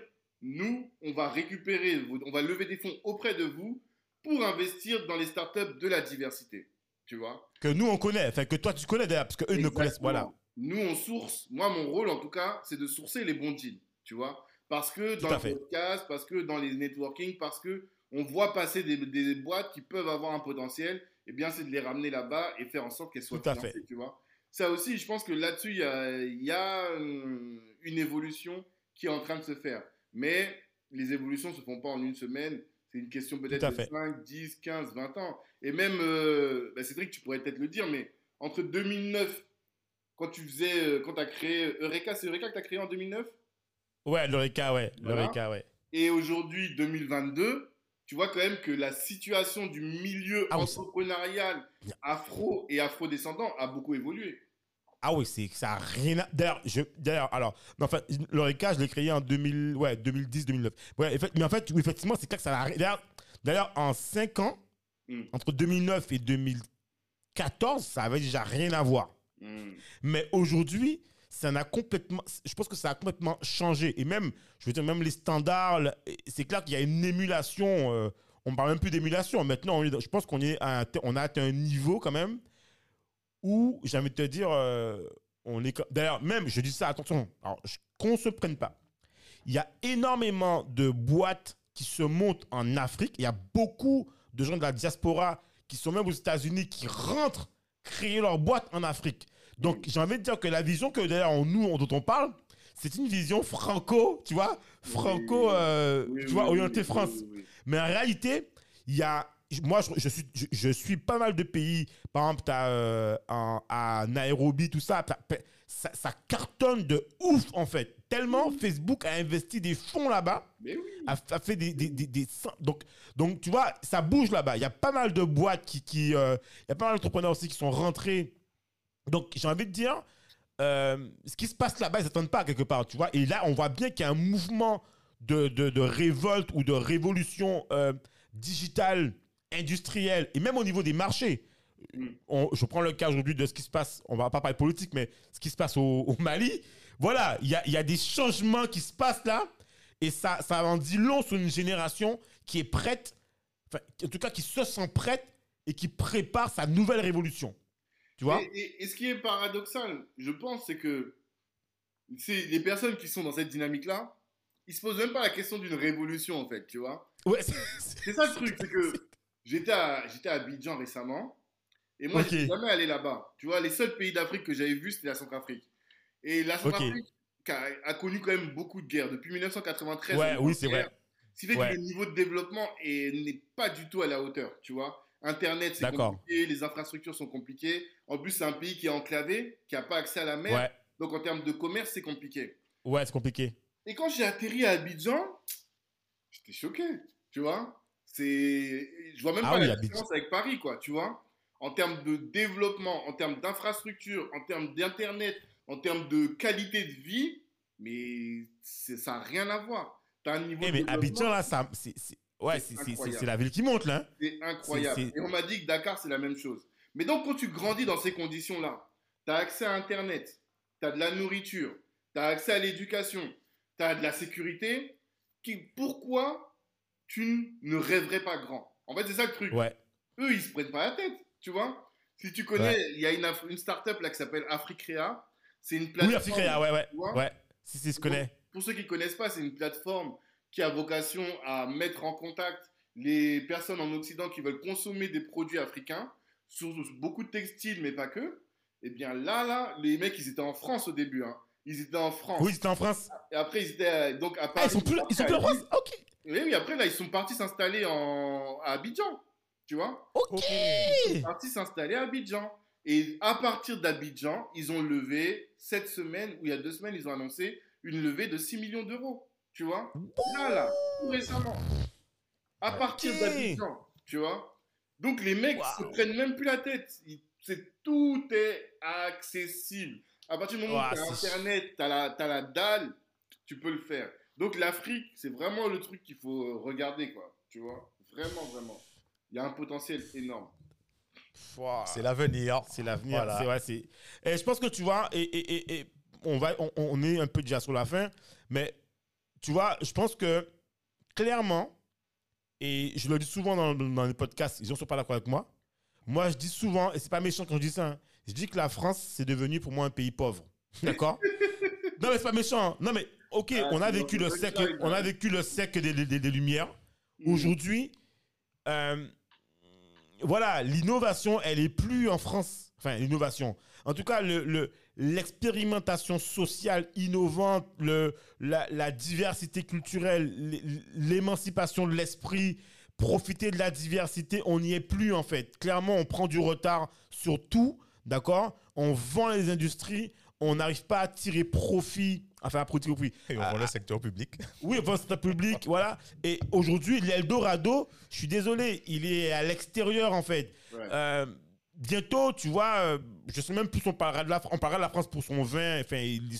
nous, on va récupérer, on va lever des fonds auprès de vous pour investir dans les startups de la diversité. Tu vois Que nous, on connaît. Enfin, que toi, tu connais d'ailleurs, parce qu'eux ne connaissent. Exactement. Voilà. Nous, on source. Moi, mon rôle, en tout cas, c'est de sourcer les bons deals. Tu vois Parce que dans à le fait. podcast, parce que dans les networking, parce que on voit passer des, des boîtes qui peuvent avoir un potentiel, eh bien, c'est de les ramener là-bas et faire en sorte qu'elles soient Tout à financées, tu vois Ça aussi, je pense que là-dessus, il y a, y a, euh, une évolution qui est en train de se faire. Mais les évolutions ne se font pas en une semaine. C'est une question peut-être de fait. 5, 10, 15, 20 ans. Et même, euh, bah, Cédric, tu pourrais peut-être le dire, mais entre 2009, quand tu faisais, euh, quand tu as créé Eureka, c'est Eureka que tu as créé en 2009 Ouais, l'Eureka, ouais. Voilà. Ouais. et aujourd'hui 2022, tu vois quand même que la situation du milieu Ah entrepreneurial afro et afro-descendant a beaucoup évolué. Ah oui, c'est ça a rien à... D'ailleurs, je... D'ailleurs, alors, enfin, l'Eureka, je l'ai créé en 2000... ouais, 2010, 2009. Ouais, effe- mais en fait, effectivement, c'est clair que ça rien... D'ailleurs, d'ailleurs, en 5 ans, Hmm. entre 2009 et 2014, ça avait déjà rien à voir. Hmm. Mais aujourd'hui, ça complètement... Je pense que ça a complètement changé. Et même, je veux dire, même les standards, c'est clair qu'il y a une émulation. euh, on ne parle même plus d'émulation. Maintenant, je pense qu'on est à on a atteint un niveau quand même où, j'ai envie de te dire, euh, on est... D'ailleurs, même, je dis ça, attention, alors, qu'on ne se prenne pas. Il y a énormément de boîtes qui se montent en Afrique. Il y a beaucoup de gens de la diaspora qui sont même aux États-Unis qui rentrent créer leur boîte en Afrique. Donc, j'ai envie de dire que la vision que d'ailleurs on- nous, on- dont on parle, c'est une vision franco, tu vois, franco, euh, Oui, tu vois, oui, orienté oui, France. Mais en réalité, il y a. Moi, je, je suis, je, je suis pas mal de pays. Par exemple, tu à Nairobi, tout ça, ça. Ça cartonne de ouf, en fait. Tellement Facebook a investi des fonds là-bas, Mais oui. a, a fait des. des, des- donc, donc, tu vois, ça bouge là-bas. Il y a pas mal de boîtes qui. qui, euh, il y a pas mal d'entrepreneurs aussi qui sont rentrés. Donc, j'ai envie de dire, euh, ce qui se passe là-bas, ils ne s'attendent pas quelque part, tu vois. Et là, on voit bien qu'il y a un mouvement de, de, de révolte ou de révolution euh, digitale, industrielle, et même au niveau des marchés. Mm. On- je prends le cas aujourd'hui de ce qui se passe, on va pas parler politique, mais ce qui se passe au, au Mali. Voilà, il y a, il y a des changements qui se passent là, et ça, ça en dit long sur une génération qui est prête, enfin, en tout cas qui se sent prête et qui prépare sa nouvelle révolution. Tu vois Et, et- et ce qui est paradoxal, je pense, c'est que c'est les personnes qui sont dans cette dynamique-là, ils se posent même pas la question d'une révolution, en fait, tu vois. Ouais, c'est- ça le truc, c'est que j'étais à, j'étais à Abidjan récemment, et moi, Ok. je jamais allé là-bas. Tu vois, les seuls pays d'Afrique que j'avais vus, c'était la Centrafrique. Et la Centrafrique a, a connu quand même beaucoup de guerres. Depuis 1993, Ouais, oui, c'est vrai. Ce qui fait Ouais. que le niveau de développement est- n'est pas du tout à la hauteur, tu vois. Internet, c'est compliqué, les infrastructures sont compliquées. En plus, c'est un pays qui est enclavé, qui n'a pas accès à la mer. Ouais, Donc, en termes de commerce, c'est compliqué. ouais, c'est compliqué. Et quand j'ai atterri à Abidjan, j'étais choqué, tu vois. C'est, je vois même Ah pas oui, la différence avec Paris, quoi, tu vois. En termes de développement, en termes d'infrastructure, en termes d'internet, en termes de qualité de vie, mais ça n'a rien à voir. T'as un niveau Eh, de mais Abidjan, là, ça, c'est- ouais, C'est la ville qui monte, là. hein. c'est incroyable. Et on m'a dit que Dakar, c'est la même chose. Mais donc, quand tu grandis dans ces conditions-là, tu as accès à Internet, tu as de la nourriture, tu as accès à l'éducation, tu as de la sécurité, qui, pourquoi tu ne rêverais pas grand? En fait, c'est ça le truc. Ouais. Eux, ils se prennent pas la tête, tu vois? Si tu connais, il y a une, une start-up là qui s'appelle Africrea. C'est une plateforme. Oui, Afrique, ouais, ouais. Ouais. Si, si, je connais. Pour ceux qui ne connaissent pas, c'est une plateforme qui a vocation à mettre en contact les personnes en Occident qui veulent consommer des produits africains, sur beaucoup de textiles, mais pas que. Et bien là, là, les mecs, ils étaient en France au début. hein. Ils étaient en France. Oui, c'était en France. Et après, ils étaient euh, donc à Ah, Paris. ils sont plus, ils sont plus en France? Ok. Oui, oui, après, là, ils sont partis s'installer en... à Abidjan. Tu vois Ok. Ils sont partis s'installer à Abidjan. Et à partir d'Abidjan, ils ont levé cette semaine, ou il y a deux semaines, ils ont annoncé une levée de 6 millions d'euros. Tu vois Là, là, tout récemment. À partir Ok. d'Abidjan, tu vois Donc les mecs Waouh. se prennent même plus la tête. Ils- c'est, tout est accessible. À partir du moment où tu as Internet, tu as la, t'as la dalle, tu peux le faire. Donc l'Afrique, c'est vraiment le truc qu'il faut euh, regarder, quoi. Tu vois? Vraiment, vraiment. Il y a un potentiel énorme. C'est l'avenir. C'est l'avenir. Voilà. C'est ouais, c'est. Et je pense que tu vois, et, et, et, et on va, on, on est un peu déjà sur la fin, mais tu vois, je pense que clairement, et je le dis souvent dans, dans les podcasts, ils ne sont pas d'accord avec moi. Moi, je dis souvent, et c'est pas méchant quand je dis ça, hein, je dis que la France, c'est devenu pour moi un pays pauvre. D'accord? <laughs> Non, mais c'est pas méchant. Non, mais ok, Ah, on a vécu le ça, on a vécu le siècle des, des- des Lumières. Mm. Aujourd'hui, euh, voilà, l'innovation, elle est plus en France. Enfin, l'innovation. En tout cas, le, le- l'expérimentation sociale innovante, le, la, la diversité culturelle, l'é- l'émancipation de l'esprit, profiter de la diversité, on n'y est plus en fait. Clairement, on prend du retard sur tout, d'accord? On vend les industries, on n'arrive pas à tirer profit, enfin à tirer profit, Et on Ah, voit le secteur public. oui, enfin, c'est un public, voilà. Et aujourd'hui, l'Eldorado, je suis désolé, il est à l'extérieur, en fait. Ouais. Euh, bientôt, tu vois, euh, je sais même plus on parlera de la, on parlera de la France pour son vin, enfin,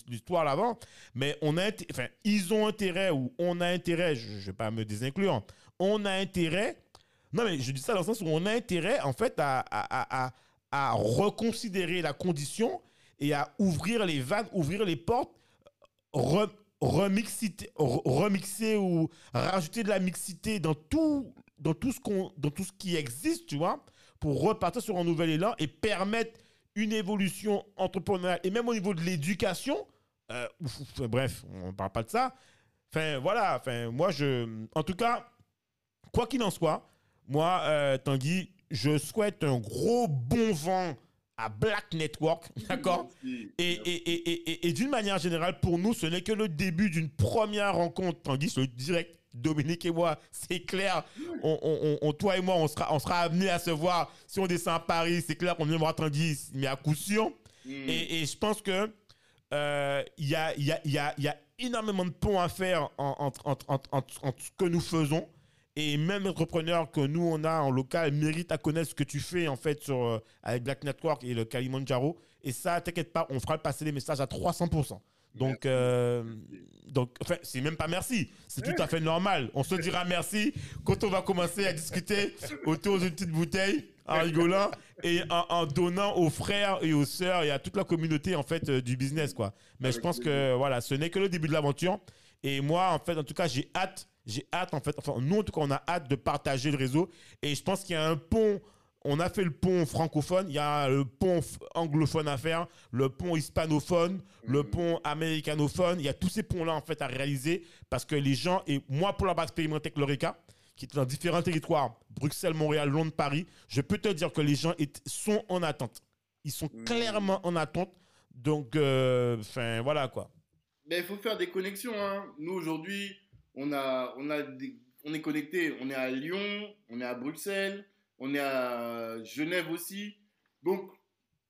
l'histoire là-bas, mais on a, enfin, ils ont intérêt, ou on a intérêt, je ne vais pas me désinclure, on a intérêt, non, mais je dis ça dans le sens où on a intérêt, en fait, à, à, à, à, reconsidérer la condition et à ouvrir les vannes, ouvrir les portes, re- remixiter- re- remixer ou rajouter de la mixité dans tout, dans tout, ce, qu'on, dans tout ce qui existe, tu vois, pour repartir sur un nouvel élan et permettre une évolution entrepreneuriale et même au niveau de l'éducation. euh, bref, on ne parle pas de ça. Enfin, voilà, enfin, moi, je. En tout cas, quoi qu'il en soit, moi, euh, Tanguy, je souhaite un gros bon vent à Black Network, <laughs> d'accord? Et, et, et, et, d'une manière générale, pour nous, ce n'est que le début d'une première rencontre. Tanguy, je le direct, Dominique et moi, c'est clair. On, on- on- on- toi et moi, on sera, on sera amenés à se voir. Si on descend à Paris, c'est clair qu'on vient voir Tanguy, mais à coup sûr. Mm. Et, et je pense que euh, il y, a, y, a, y, a, y a énormément de ponts à faire en- entre entre- entre- entre ce que nous faisons. Et même entrepreneurs que nous, on a en local méritent à connaître ce que tu fais, en fait, sur, euh, avec Black Network et le Kalimandjaro. Et ça, t'inquiète pas, on fera passer les messages à 300%. Donc, euh, donc enfin, c'est même pas merci. C'est tout à fait normal. On se dira merci quand on va commencer à discuter autour d'une petite bouteille, en rigolant et en, en donnant aux frères et aux sœurs et à toute la communauté, en fait, euh, du business, quoi. Mais je pense que, voilà, ce n'est que le début de l'aventure. Et moi, en fait, en tout cas, j'ai hâte, j'ai hâte, en fait, enfin, nous, en tout cas, on a hâte de partager le réseau. Et je pense qu'il y a un pont, on a fait le pont francophone, il y a le pont anglophone à faire, le pont hispanophone, le Mhm. pont américanophone. Il y a tous ces ponts-là, en fait, à réaliser parce que les gens, et moi, pour l'avoir expérimenté avec l'ORECA, qui est dans différents territoires, Bruxelles, Montréal, Londres, Paris, je peux te dire que les gens sont en attente. Ils sont Mhm. clairement en attente. Donc, euh, enfin, voilà, quoi. Mais il faut faire des connexions. hein. Nous, aujourd'hui, on, a, on, a des- on est connectés. On est à Lyon, on est à Bruxelles, on est à Genève aussi. Donc,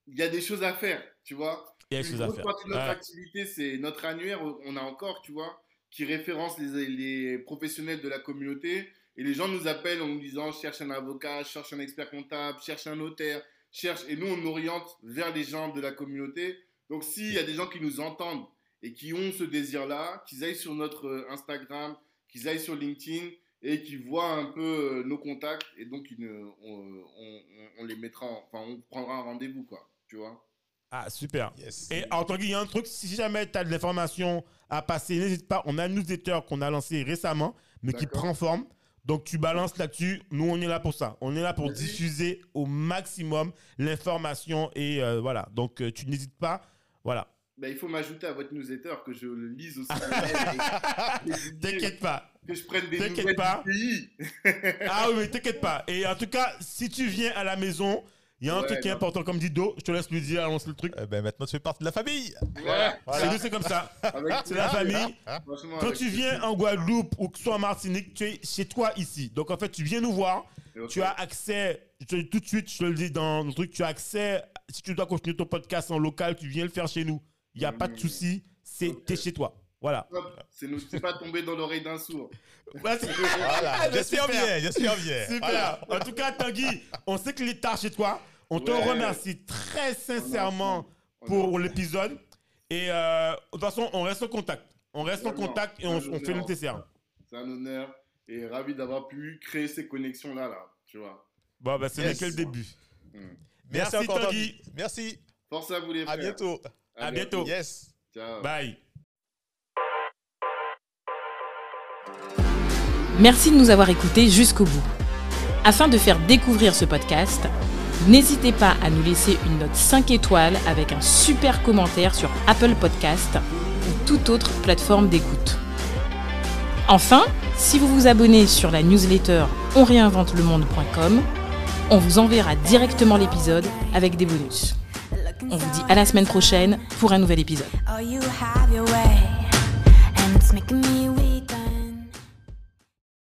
il y a des choses à faire, tu vois. Il y a des choses à faire. partie de notre Ouais. activité, c'est notre annuaire, on a encore, tu vois, qui référence les, les professionnels de la communauté. Et les gens nous appellent en nous disant cherche un avocat, cherche un expert comptable, cherche un notaire, cherche. Et nous, on oriente vers les gens de la communauté. Donc, s'il y a des gens qui nous entendent et qui ont ce désir-là, qu'ils aillent sur notre euh, Instagram, qu'ils aillent sur LinkedIn et qu'ils voient un peu euh, nos contacts. Et donc, on, on- on les mettra, en- enfin, on prendra un rendez-vous, quoi. Tu vois Ah, super. Yes. Et en tant qu'il y a un truc, si jamais tu as de l'information à passer, n'hésite pas. On a un newsletter qu'on a lancé récemment, mais qui prend forme. Donc tu balances là-dessus. Nous, on est là pour ça. On est là pour diffuser au maximum l'information. Et euh, voilà. Donc euh, tu n'hésites pas. Voilà. Ben, il faut m'ajouter à votre newsletter, que je le lise aussi. <laughs> T'inquiète pas. Que je prenne des T'inquiète nouvelles pas. du pays. <laughs> Ah oui, mais t'inquiète pas. Et en tout cas, si tu viens à la maison, il y a un Ouais, truc qui est important, comme dit Do. Je te laisse lui dire, annonce le truc. Eh ben, maintenant, tu fais partie de la famille. Voilà. C'est comme ça. C'est la famille. Franchement, Quand avec- tu viens en Guadeloupe ou que ce soit en Martinique, tu es chez toi ici. Donc en fait, tu viens nous voir. Tu as accès, je tout de suite, je te le dis dans le truc, tu as accès, si tu dois continuer ton podcast en local, tu viens le faire chez nous. Il n'y a pas de souci, c'est Ok. t'es chez toi. Voilà. C'est nous- c'est pas tombé dans l'oreille d'un sourd. C'est- <laughs> Voilà, Ah, j'espère super. bien, j'espère bien. Super. Voilà. En tout cas, Tanguy, on sait que est tard chez toi. On te remercie très sincèrement pour l'épisode. Et euh, de toute façon, on reste en contact. On reste en contact et on, fait le nécessaire. C'est un honneur et ravi d'avoir pu créer ces connexions-là, là, tu vois. Bon, bah, c'est Yes. que le début. Hmm. Merci, Merci, encore, Tanguy. Tanguy. Merci. Force à vous les frères. À bientôt. À bientôt. Yes. Ciao. Bye. Merci de nous avoir écoutés jusqu'au bout. Afin de faire découvrir ce podcast, n'hésitez pas à nous laisser une note 5 étoiles avec un super commentaire sur Apple Podcast ou toute autre plateforme d'écoute. Enfin, si vous vous abonnez sur la newsletter onréinventelemonde.com, on vous enverra directement l'épisode avec des bonus. On vous dit à la semaine prochaine pour un nouvel épisode.